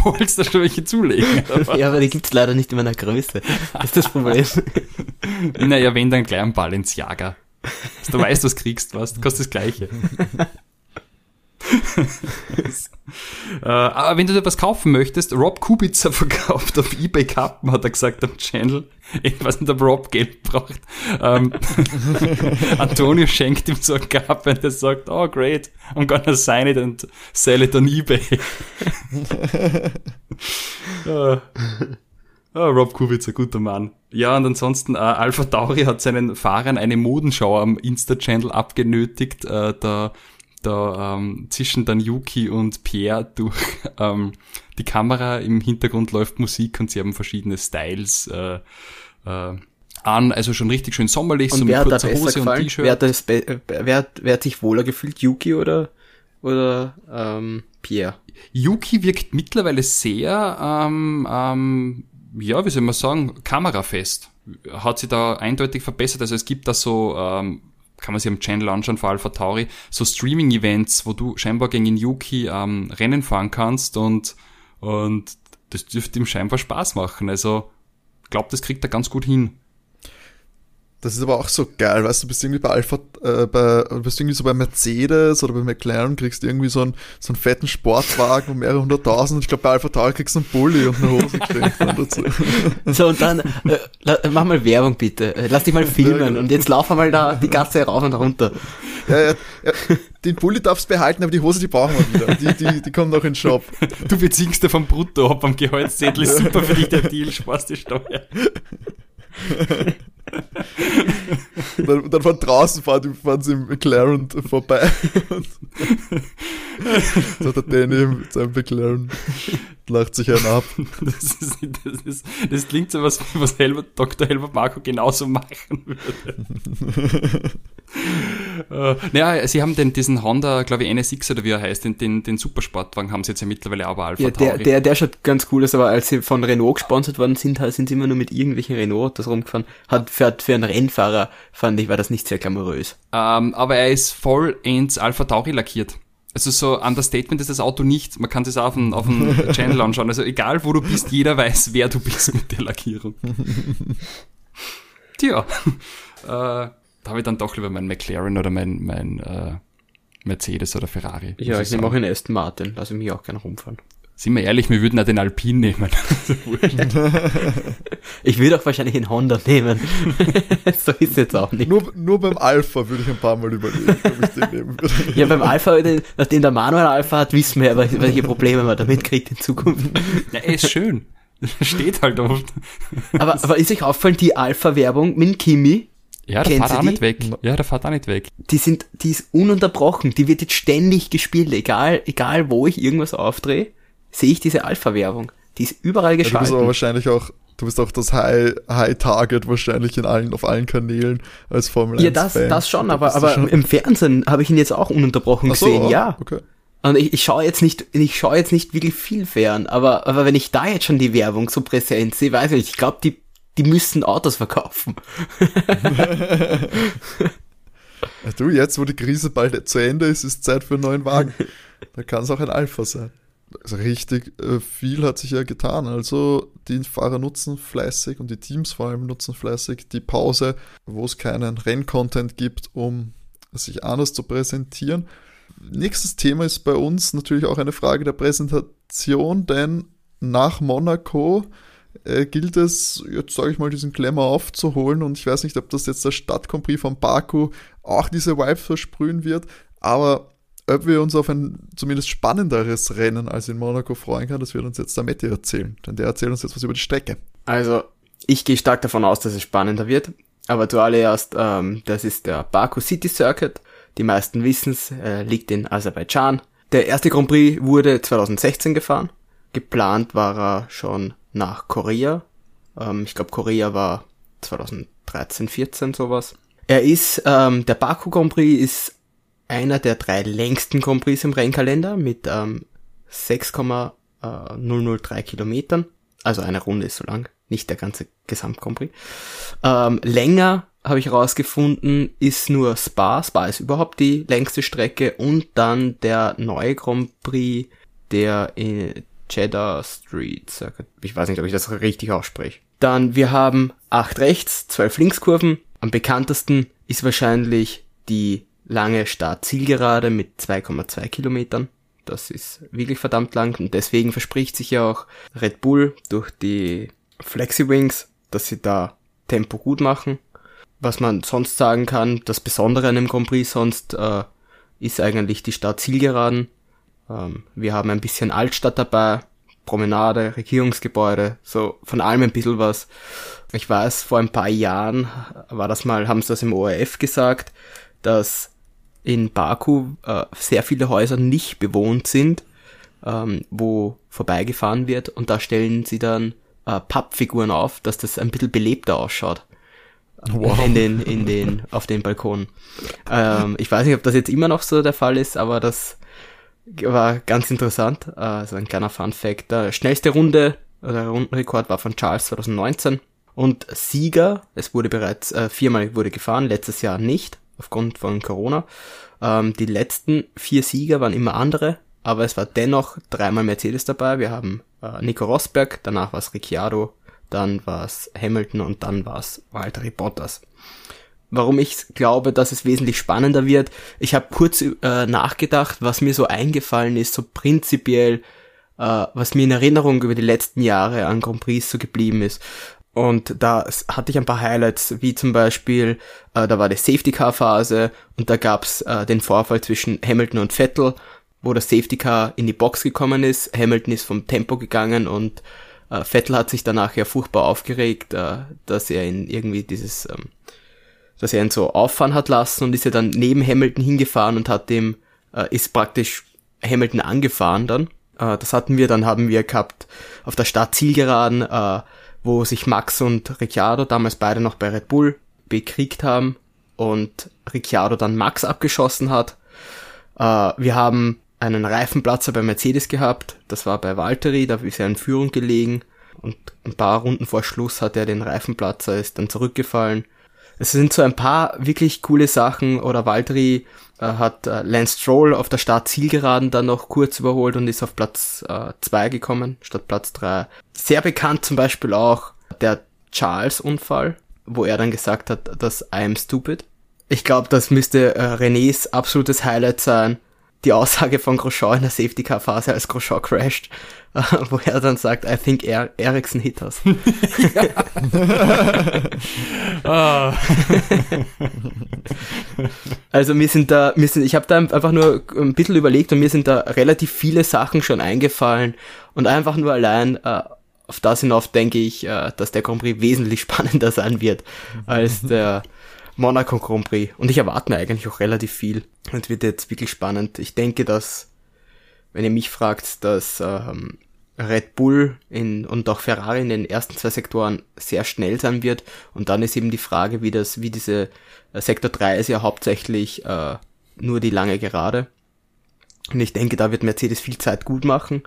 wolltest du schon welche zulegen? Ja, aber die gibt's leider nicht in meiner Größe. Das ist das Problem. naja, wenn dann gleich ein Balenciaga. Dass du weißt, was kriegst, was, du kostet das Gleiche. <laughs> äh, aber wenn du dir was kaufen möchtest, Rob Kubica <laughs> verkauft auf eBay Cup, hat er gesagt am Channel. Ich weiß nicht, ob Rob Geld braucht. Ähm, <laughs> Antonio schenkt ihm so ein Cup und er sagt, oh great, I'm gonna sign it and sell it on eBay. uh, oh, Rob Kubica, guter Mann. Ja, und ansonsten, äh, Alpha Tauri hat seinen Fahrern eine Modenschau am Insta-Channel abgenötigt. Äh, da da ähm, zischen dann Yuki und Pierre durch <laughs> ähm, die Kamera. Im Hintergrund läuft Musik und sie haben verschiedene Styles äh, äh, an. Also schon richtig schön sommerlich, und so mit kurzer Hose gefallen? und T-Shirt. Wer, hat das wer, wer, wer hat sich wohler gefühlt, Yuki oder, oder ähm, Pierre? Yuki wirkt mittlerweile sehr, ähm, ähm, ja, wie soll man sagen, kamerafest. Hat sie da eindeutig verbessert. Also es gibt da so ähm, kann man sich am Channel anschauen, vor Alpha Tauri, so Streaming-Events, wo du scheinbar gegen Yuki ähm, Rennen fahren kannst und, und das dürfte ihm scheinbar Spaß machen. Also, ich glaube, das kriegt er ganz gut hin. Das ist aber auch so geil, weißt du, bist irgendwie bei Alpha, äh, bei, bist irgendwie so bei Mercedes oder bei McLaren, kriegst irgendwie so einen, so einen fetten Sportwagen um mehrere hunderttausend. Ich glaube, bei Alpha Tauri kriegst du einen Bulli und eine Hose geschenkt dazu. <laughs> So, und dann, äh, mach mal Werbung bitte. Lass dich mal filmen ja, genau. und jetzt lauf mal da die Gasse rauf und runter. Ja, ja, ja, den Bulli darfst du behalten, aber die Hose, die brauchen wir wieder. Die, die, die kommen noch in den Shop. Du beziehst dir vom Brutto ab am Gehaltszettel. Ist super für dich der Deal, sparst die Steuer <laughs> und, <laughs> dann, und dann von draußen fahren, fahren sie im McLaren vorbei. so der Danny mit seinem McLaren lacht sich einen ab. Das, ist, das, ist, das klingt so was, was Helmut, Dr. Helmut Marco genauso machen würde. uh, <laughs> naja, sie haben den, diesen Honda, glaube ich, NSX oder wie er heißt, den, den, den Supersportwagen haben sie jetzt ja mittlerweile aber Alpha ja, der, der, der schaut ganz cool aus, aber als sie von Renault gesponsert worden sind, sind sie immer nur mit irgendwelchen Renault-Autos rumgefahren. Hat für, für einen Rennfahrer, fand ich, war das nicht sehr glamourös. Ähm, aber er ist voll ins Alpha Tauri lackiert. Also so Understatement ist das Auto nicht. Man kann es auf dem, auf dem <laughs> Channel anschauen. Also egal wo du bist, jeder weiß, wer du bist mit der Lackierung. Tja, äh, da habe ich dann doch lieber mein McLaren oder mein, mein äh, Mercedes oder Ferrari. Ja, ich nehme auch einen Aston Martin. Lass ich mich auch gerne rumfahren sind wir ehrlich, wir würden auch den Alpin nehmen. <laughs> <laughs> ich würde auch wahrscheinlich den Honda nehmen. <laughs> so ist es jetzt auch nicht. Nur, nur beim Alpha würde ich ein paar Mal überlegen, ob ich den nehmen würde. Ja, beim Alpha, nachdem der Manuel Alpha hat, wissen wir ja, welche Probleme man damit kriegt in Zukunft. Ja, er ist schön. Steht halt oft. Aber, aber ist euch auffallen, die Alpha-Werbung mit Kimi? Ja, der fährt auch nicht weg. Ja, der fährt auch nicht weg. Die sind, die ist ununterbrochen. Die wird jetzt ständig gespielt, egal, egal wo ich irgendwas aufdrehe sehe ich diese Alpha-Werbung. Die ist überall geschaltet. Ja, du bist aber wahrscheinlich auch, du bist auch das High, High Target wahrscheinlich in allen, auf allen Kanälen als Formel 1 Ja, das, Fan. das schon, aber, aber schon. im Fernsehen habe ich ihn jetzt auch ununterbrochen so, gesehen, ja. Okay. Und ich, ich schaue jetzt nicht, ich schaue jetzt nicht wirklich viel fern, aber, aber wenn ich da jetzt schon die Werbung so präsent sehe, weiß ich nicht, ich glaube, die, die müssen Autos verkaufen. <laughs> du, jetzt, wo die Krise bald zu Ende ist, ist Zeit für einen neuen Wagen. Da kann es auch ein Alpha sein richtig äh, viel hat sich ja getan. Also die Fahrer nutzen fleißig und die Teams vor allem nutzen fleißig die Pause, wo es keinen Renncontent gibt, um sich anders zu präsentieren. Nächstes Thema ist bei uns natürlich auch eine Frage der Präsentation, denn nach Monaco äh, gilt es, jetzt sage ich mal, diesen Glamour aufzuholen und ich weiß nicht, ob das jetzt der Stadtcompris von Baku auch diese Vibes versprühen wird, aber ob wir uns auf ein zumindest spannenderes Rennen als in Monaco freuen können, das wird uns jetzt der Matti erzählen. Denn der erzählt uns jetzt was über die Strecke. Also, ich gehe stark davon aus, dass es spannender wird. Aber zuallererst, ähm, das ist der Baku City Circuit. Die meisten wissen es, äh, liegt in Aserbaidschan. Der erste Grand Prix wurde 2016 gefahren. Geplant war er schon nach Korea. Ähm, ich glaube, Korea war 2013, 14 sowas. Er ist, ähm, der Baku Grand Prix ist einer der drei längsten Grand Prix im Rennkalender mit ähm, 6,003 Kilometern. Also eine Runde ist so lang, nicht der ganze Gesamt Grand Prix. Ähm, länger habe ich herausgefunden, ist nur Spa. Spa ist überhaupt die längste Strecke und dann der neue Grand Prix, der in Cheddar Street. Ich weiß nicht, ob ich das richtig ausspreche. Dann wir haben acht rechts, zwölf Linkskurven. Am bekanntesten ist wahrscheinlich die lange Start-Zielgerade mit 2,2 Kilometern. Das ist wirklich verdammt lang und deswegen verspricht sich ja auch Red Bull durch die Flexi Wings, dass sie da Tempo gut machen. Was man sonst sagen kann, das Besondere an dem Grand Prix sonst äh, ist eigentlich die Start-Zielgeraden. Ähm, wir haben ein bisschen Altstadt dabei, Promenade, Regierungsgebäude, so von allem ein bisschen was. Ich weiß, vor ein paar Jahren war das mal, haben sie das im ORF gesagt, dass in Baku äh, sehr viele Häuser nicht bewohnt sind, ähm, wo vorbeigefahren wird und da stellen sie dann äh, Pappfiguren auf, dass das ein bisschen belebter ausschaut. Wow. In den, in den, auf den Balkonen. Ähm, ich weiß nicht, ob das jetzt immer noch so der Fall ist, aber das war ganz interessant. Äh, also ein kleiner Fun Fact. Der schnellste Runde, der Rundenrekord war von Charles 2019. Und Sieger, es wurde bereits äh, viermal wurde gefahren, letztes Jahr nicht aufgrund von Corona. Ähm, die letzten vier Sieger waren immer andere, aber es war dennoch dreimal Mercedes dabei. Wir haben äh, Nico Rosberg, danach war es Ricciardo, dann war es Hamilton und dann war es Valtteri Bottas. Warum ich glaube, dass es wesentlich spannender wird, ich habe kurz äh, nachgedacht, was mir so eingefallen ist, so prinzipiell, äh, was mir in Erinnerung über die letzten Jahre an Grand Prix so geblieben ist. Und da hatte ich ein paar Highlights, wie zum Beispiel, äh, da war die Safety Car Phase und da gab's äh, den Vorfall zwischen Hamilton und Vettel, wo das Safety Car in die Box gekommen ist. Hamilton ist vom Tempo gegangen und äh, Vettel hat sich danach ja furchtbar aufgeregt, äh, dass er ihn irgendwie dieses, ähm, dass er ihn so auffahren hat lassen und ist ja dann neben Hamilton hingefahren und hat dem, äh, ist praktisch Hamilton angefahren dann. Äh, das hatten wir, dann haben wir gehabt auf der Stadt Zielgeraden, wo sich Max und Ricciardo, damals beide noch bei Red Bull, bekriegt haben und Ricciardo dann Max abgeschossen hat. Äh, wir haben einen Reifenplatzer bei Mercedes gehabt, das war bei Valtteri, da ist er in Führung gelegen und ein paar Runden vor Schluss hat er den Reifenplatzer, ist dann zurückgefallen. Es sind so ein paar wirklich coole Sachen oder Valtteri hat äh, Lance Stroll auf der Start-Zielgeraden dann noch kurz überholt und ist auf Platz 2 äh, gekommen statt Platz 3. Sehr bekannt zum Beispiel auch der Charles-Unfall, wo er dann gesagt hat, dass I am stupid. Ich glaube, das müsste äh, Renés absolutes Highlight sein. Die Aussage von Grosjean in der Safety-Car-Phase, als Grosjean crasht, <laughs> wo er dann sagt, I think er Ericsson hit us. Ah. <laughs> also mir sind da, mir sind, ich habe da einfach nur ein bisschen überlegt und mir sind da relativ viele Sachen schon eingefallen und einfach nur allein äh, auf das hinauf denke ich, äh, dass der Grand Prix wesentlich <laughs> spannender sein wird als der Monaco Grand Prix. Und ich erwarte mir eigentlich auch relativ viel. Es wird jetzt wirklich spannend. Ich denke, dass, wenn ihr mich fragt, dass ähm, Red Bull in, und auch Ferrari in den ersten zwei Sektoren sehr schnell sein wird. Und dann ist eben die Frage, wie das, wie diese äh, Sektor 3 ist ja hauptsächlich äh, nur die lange Gerade. Und ich denke, da wird Mercedes viel Zeit gut machen.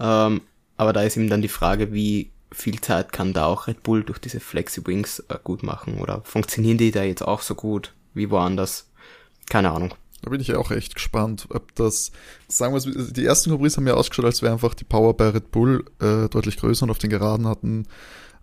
Ähm, aber da ist eben dann die Frage, wie viel Zeit kann da auch Red Bull durch diese Flexi Wings äh, gut machen? Oder funktionieren die da jetzt auch so gut wie woanders? Keine Ahnung. Da bin ich auch echt gespannt, ob das, sagen wir es, die ersten Compris haben ja ausgeschaut, als wäre einfach die Power bei Red Bull äh, deutlich größer und auf den Geraden hatten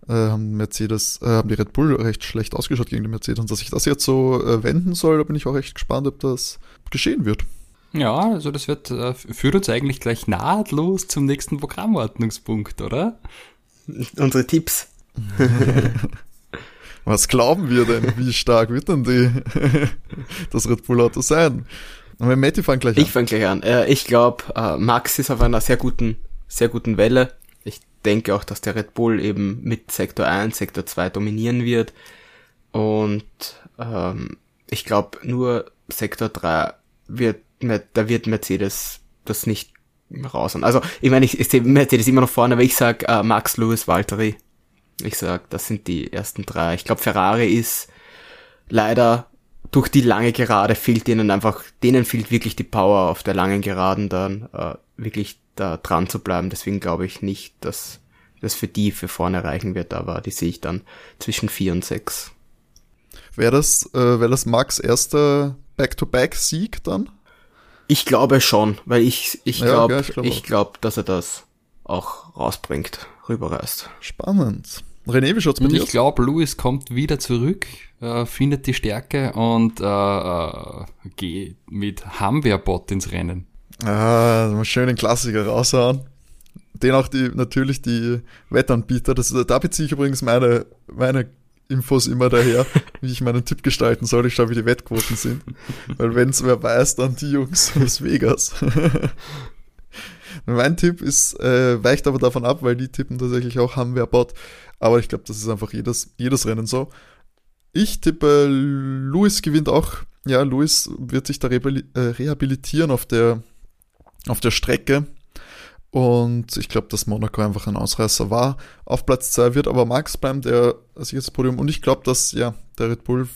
äh, haben Mercedes, äh, haben die Red Bull recht schlecht ausgeschaut gegen die Mercedes. Und dass sich das jetzt so äh, wenden soll, da bin ich auch echt gespannt, ob das geschehen wird. Ja, also das wird, äh, führt uns eigentlich gleich nahtlos zum nächsten Programmordnungspunkt, oder? Unsere Tipps. <laughs> Was glauben wir denn? Wie stark wird denn die, <laughs> das Red Bull Auto sein? Und Matti fängt gleich an. Ich fange gleich an. Äh, ich glaube, äh, Max ist auf einer sehr guten, sehr guten Welle. Ich denke auch, dass der Red Bull eben mit Sektor 1, Sektor 2 dominieren wird. Und ähm, ich glaube, nur Sektor 3 wird, da wird Mercedes das nicht raus. Also, ich meine, ich, ich sehe Mercedes immer noch vorne, aber ich sag äh, Max Lewis, Valtteri. Ich sag, das sind die ersten drei. Ich glaube, Ferrari ist leider durch die lange Gerade fehlt denen einfach, denen fehlt wirklich die Power auf der langen Geraden dann äh, wirklich da dran zu bleiben. Deswegen glaube ich nicht, dass das für die für vorne reichen wird, aber die sehe ich dann zwischen vier und sechs. Wäre das, äh, wäre das Max erster Back-to-Back-Sieg dann? Ich glaube schon, weil ich, ich ja, glaube, ich glaube, glaub, dass er das auch rausbringt, rüberreißt. Spannend. René, wie schaut's dir Ich glaube, Lewis kommt wieder zurück, äh, findet die Stärke und äh, äh, geht mit Hamwerbot ins Rennen. Ah, mal schön den Klassiker raushauen. Den auch die, natürlich die Wettanbieter, das, da beziehe ich übrigens meine, meine Infos immer daher, <laughs> wie ich meinen Tipp gestalten soll. Ich schaue, wie die Wettquoten sind. Weil wenn es wer weiß, dann die Jungs aus Vegas. <laughs> mein Tipp ist, äh, weicht aber davon ab, weil die tippen tatsächlich auch Hamwerbot. Aber ich glaube, das ist einfach jedes, jedes Rennen so. Ich tippe, Lewis gewinnt auch. Ja, Lewis wird sich da rehabilitieren auf der, auf der Strecke. Und ich glaube, dass Monaco einfach ein Ausreißer war. Auf Platz 2 wird aber Max bleiben, der sicheres Podium. Und ich glaube, dass ja, der Red Bull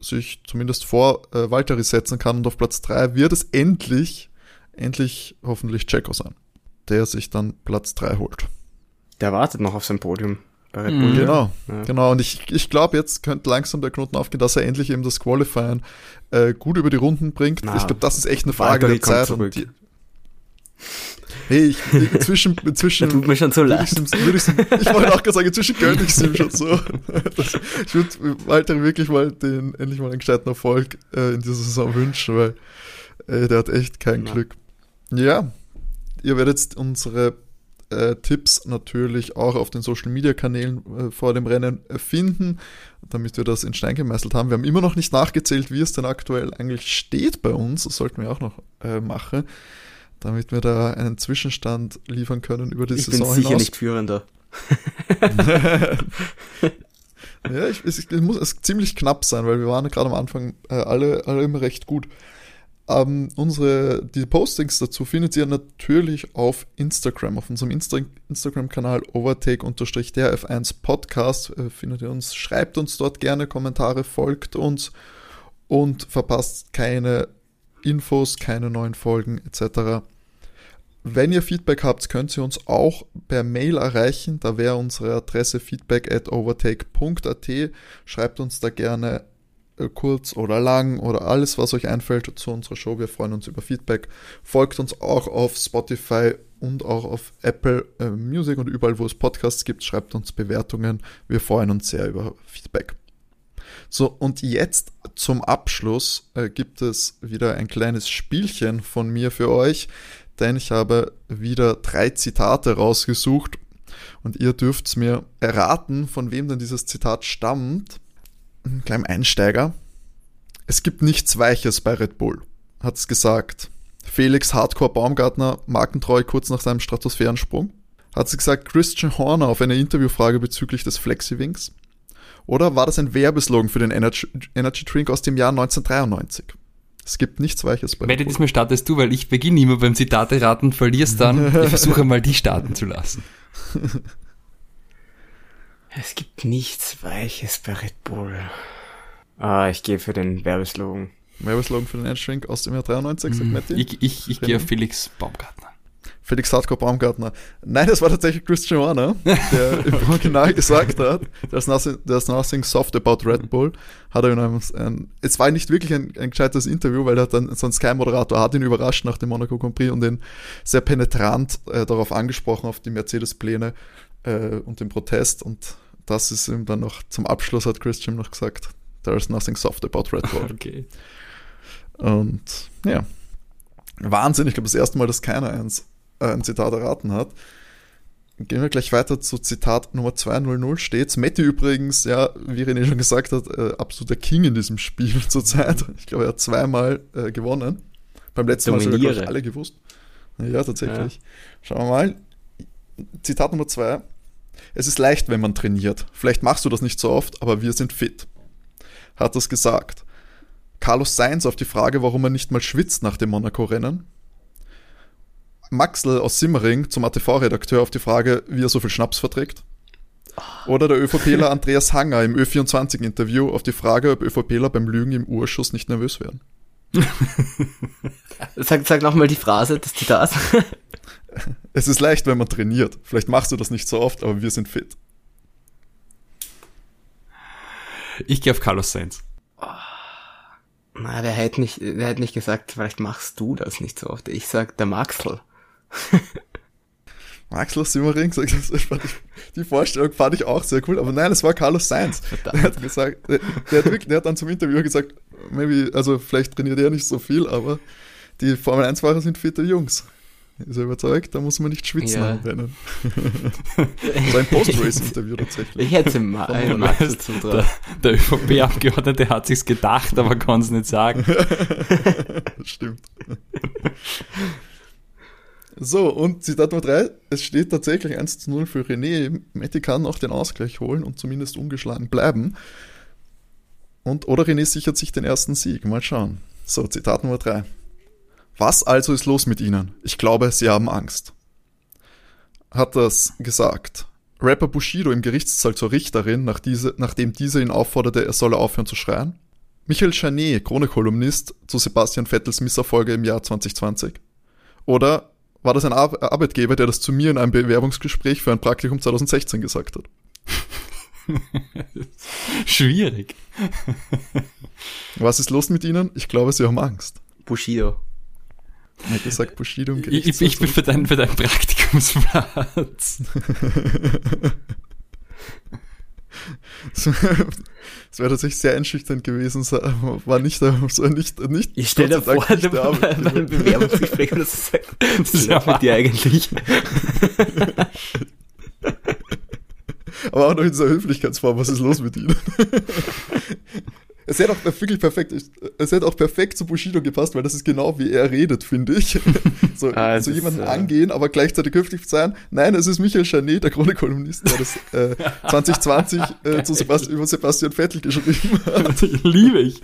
sich zumindest vor äh, Valtteri setzen kann. Und auf Platz 3 wird es endlich, endlich hoffentlich Checo sein, der sich dann Platz 3 holt. Der wartet noch auf sein Podium. Bei Red Mhm. Bull. Genau, Ja. genau. Und ich, ich glaube, jetzt könnte langsam der Knoten aufgehen, dass er endlich eben das Qualifying äh, gut über die Runden bringt. Na, ich glaube, das ist echt eine Frage Valtteri der Zeit. Hey, ich, inzwischen, <laughs> inzwischen Der tut mir schon so leid. würde ihm- ich wollte auch gerade sagen, inzwischen gönne ich es <laughs> ihm schon so. Das, ich würde Walter wirklich mal den, endlich mal einen gescheiten Erfolg äh, in dieser Saison wünschen, weil äh, der hat echt kein Ja. Glück. Ja, ihr werdet unsere äh, Tipps natürlich auch auf den Social Media Kanälen äh, vor dem Rennen äh, finden, damit wir das in Stein gemeißelt haben. Wir haben immer noch nicht nachgezählt, wie es denn aktuell eigentlich steht bei uns. Das sollten wir auch noch äh, machen, damit wir da einen Zwischenstand liefern können über die Ich bin Saison sicher hinaus. nicht führender. <laughs> ja, ich, es, es muss es ziemlich knapp sein, weil wir waren gerade am Anfang äh, alle, alle immer recht gut. Ähm, unsere, die Postings dazu findet ihr natürlich auf Instagram, auf unserem Insta Instagram-Kanal overtake-der F1 Podcast. Äh, findet ihr uns, schreibt uns dort gerne Kommentare, folgt uns und verpasst keine Infos, keine neuen Folgen etc. Wenn ihr Feedback habt, könnt ihr uns auch per Mail erreichen. Da wäre unsere Adresse feedback at overtake.at. Schreibt uns da gerne äh, kurz oder lang oder alles, was euch einfällt zu unserer Show. Wir freuen uns über Feedback. Folgt uns auch auf Spotify und auch auf Apple äh, Music und überall, wo es Podcasts gibt. Schreibt uns Bewertungen. Wir freuen uns sehr über Feedback. So, und jetzt zum Abschluss äh, gibt es wieder ein kleines Spielchen von mir für euch, denn ich habe wieder drei Zitate rausgesucht und ihr dürft mir erraten, von wem denn dieses Zitat stammt. Ein kleiner Einsteiger. Es gibt nichts Weiches bei Red Bull, hat es gesagt. Felix Hardcore Baumgartner, markentreu kurz nach seinem Stratosphärensprung. Hat es gesagt Christian Horner auf eine Interviewfrage bezüglich des Flexi-Wings. Oder war das ein Werbeslogan für den Energy, Energy Drink aus dem Jahr 1993? Es gibt nichts Weiches bei Red Bull. diesmal startest du, weil ich beginne immer beim Zitate raten, verlierst dann. <laughs> Ich versuche mal, die starten zu lassen. <laughs> Es gibt nichts Weiches bei Red Bull. Ah, ich gehe für den Werbeslogan. Werbeslogan für den Energy Drink aus dem Jahr 93, sagt Matti. Mhm. Ich, ich, ich gehe auf Felix Baumgartner. Felix Hardcore Baumgartner. Nein, das war tatsächlich Christian Horner, der <laughs> im Original gesagt hat, there's nothing, there's nothing soft about Red Bull. Hat er in einem, ein, es war nicht wirklich ein, ein gescheites Interview, weil er dann, so ein Sky-Moderator hat ihn überrascht nach dem Monaco Grand Prix und ihn sehr penetrant äh, darauf angesprochen, auf die Mercedes-Pläne äh, und den Protest. Und das ist ihm dann noch zum Abschluss hat Christian noch gesagt, there's nothing soft about Red Bull. <laughs> Okay. Und ja, Wahnsinn. Ich glaube, das erste Mal, dass keiner eins, äh, ein Zitat erraten hat. Gehen wir gleich weiter zu Zitat Nummer 200 steht's. Matti übrigens, ja, wie René schon gesagt hat, äh, absoluter King in diesem Spiel <laughs> zurzeit. Ich glaube, er hat zweimal äh, gewonnen. Beim letzten Mal sogar glaub ich, Dominiere. alle gewusst. Ja, tatsächlich. Schauen wir mal. Zitat Nummer zwei. Es ist leicht, wenn man trainiert. Vielleicht machst du das nicht so oft, aber wir sind fit. Hat das gesagt. Carlos Sainz auf die Frage, warum er nicht mal schwitzt nach dem Monaco-Rennen. Maxl aus Simmering zum ATV-Redakteur auf die Frage, wie er so viel Schnaps verträgt. Oder der ÖVPler <laughs> Andreas Hanger im Ö24-Interview auf die Frage, ob ÖVPler beim Lügen im Urschuss nicht nervös werden. <laughs> Sag, sag nochmal die Phrase des Zitats. <laughs> Es ist leicht, wenn man trainiert. Vielleicht machst du das nicht so oft, aber wir sind fit. Ich gehe auf Carlos Sainz. Na, der hätte nicht, der hätte nicht gesagt, vielleicht machst du das nicht so oft. Ich sag der Maxl. <laughs> Maxler Simmering gesagt, die Vorstellung fand ich auch sehr cool, aber nein, es war Carlos Sainz. Der hat gesagt, der, der, hat wirklich, der hat dann zum Interview gesagt, maybe, also vielleicht trainiert er nicht so viel, aber die Formel 1-Fahrer sind fitte Jungs. Ist er überzeugt, da muss man nicht schwitzen Ja. am Rennen. <laughs> so ein Post-Race-Interview tatsächlich. Ich hätte ma äh, Max dazu Der, der ÖVP-Abgeordnete hat sich's gedacht, aber kann es nicht sagen. Das <laughs> stimmt. So, und Zitat Nummer 3, es steht tatsächlich 1 zu 0 für René. Matti kann noch den Ausgleich holen und zumindest ungeschlagen bleiben. Und oder René sichert sich den ersten Sieg. Mal schauen. So, Zitat Nummer 3. Was also ist los mit Ihnen? Ich glaube, Sie haben Angst. Hat das gesagt. Rapper Bushido im Gerichtssaal zur Richterin, nach diese, nachdem diese ihn aufforderte, er solle aufhören zu schreien? Michael Chanet, Krone-Kolumnist, zu Sebastian Vettels Misserfolge im Jahr 2020? Oder war das ein Ar Arbeitgeber, der das zu mir in einem Bewerbungsgespräch für ein Praktikum 2016 gesagt hat? <laughs> Schwierig. Was ist los mit Ihnen? Ich glaube, Sie haben Angst. Bushido. Hat gesagt, Bushido im Ich, ich, bin für deinen für deinen Praktikumsplatz. <laughs> Es wäre tatsächlich sehr einschüchternd gewesen, war nicht, so nicht, nicht, Ich stell dir vor, du der bei Arbeitgeber. einem Bewerbungsgespräch und das sagt, ist <laughs> Ja, mit dir eigentlich? <laughs> Aber auch noch in dieser Höflichkeitsform, was ist los mit Ihnen? Es hätte auch wirklich perfekt, es hätte auch perfekt zu Bushido gepasst, weil das ist genau wie er redet, finde ich. <laughs> So, Ah, so ist, jemanden äh, angehen, aber gleichzeitig höflich sein. Nein, es ist Michael Chanet, der Chronik-Kolumnist, der das äh, <laughs> 2020 äh, zu Sebast über Sebastian Vettel geschrieben hat. <laughs> Liebe ich.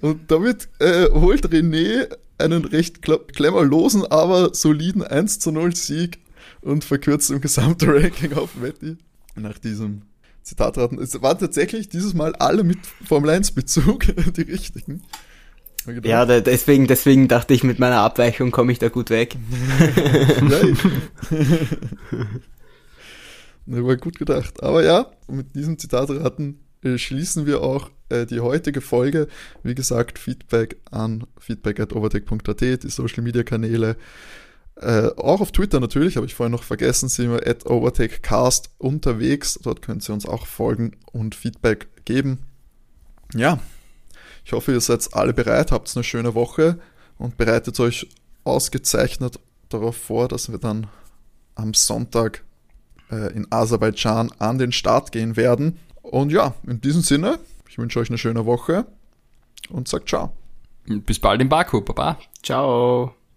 Und damit äh, holt René einen recht klemmerlosen, aber soliden 1 zu 0 Sieg und verkürzt im gesamten Ranking auf Matti. Nach diesem Zitat raten. Es waren tatsächlich dieses Mal alle mit Formel 1 Bezug, <laughs> die richtigen. Ja, da, deswegen, deswegen dachte ich, mit meiner Abweichung komme ich da gut weg. <laughs> <laughs> Ne, war gut gedacht. Aber ja, mit diesem Zitatraten äh, schließen wir auch äh, die heutige Folge. Wie gesagt, Feedback an feedback.overtech.at, die Social Media Kanäle. Äh, auch auf Twitter natürlich, habe ich vorhin noch vergessen, sind wir at overtechcast unterwegs. Dort könnt ihr uns auch folgen und Feedback geben. Ja, ich hoffe, ihr seid alle bereit, habt eine schöne Woche und bereitet euch ausgezeichnet darauf vor, dass wir dann am Sonntag äh, in Aserbaidschan an den Start gehen werden. Und ja, in diesem Sinne, ich wünsche euch eine schöne Woche und sagt ciao. Bis bald in Baku, Baba. Ciao.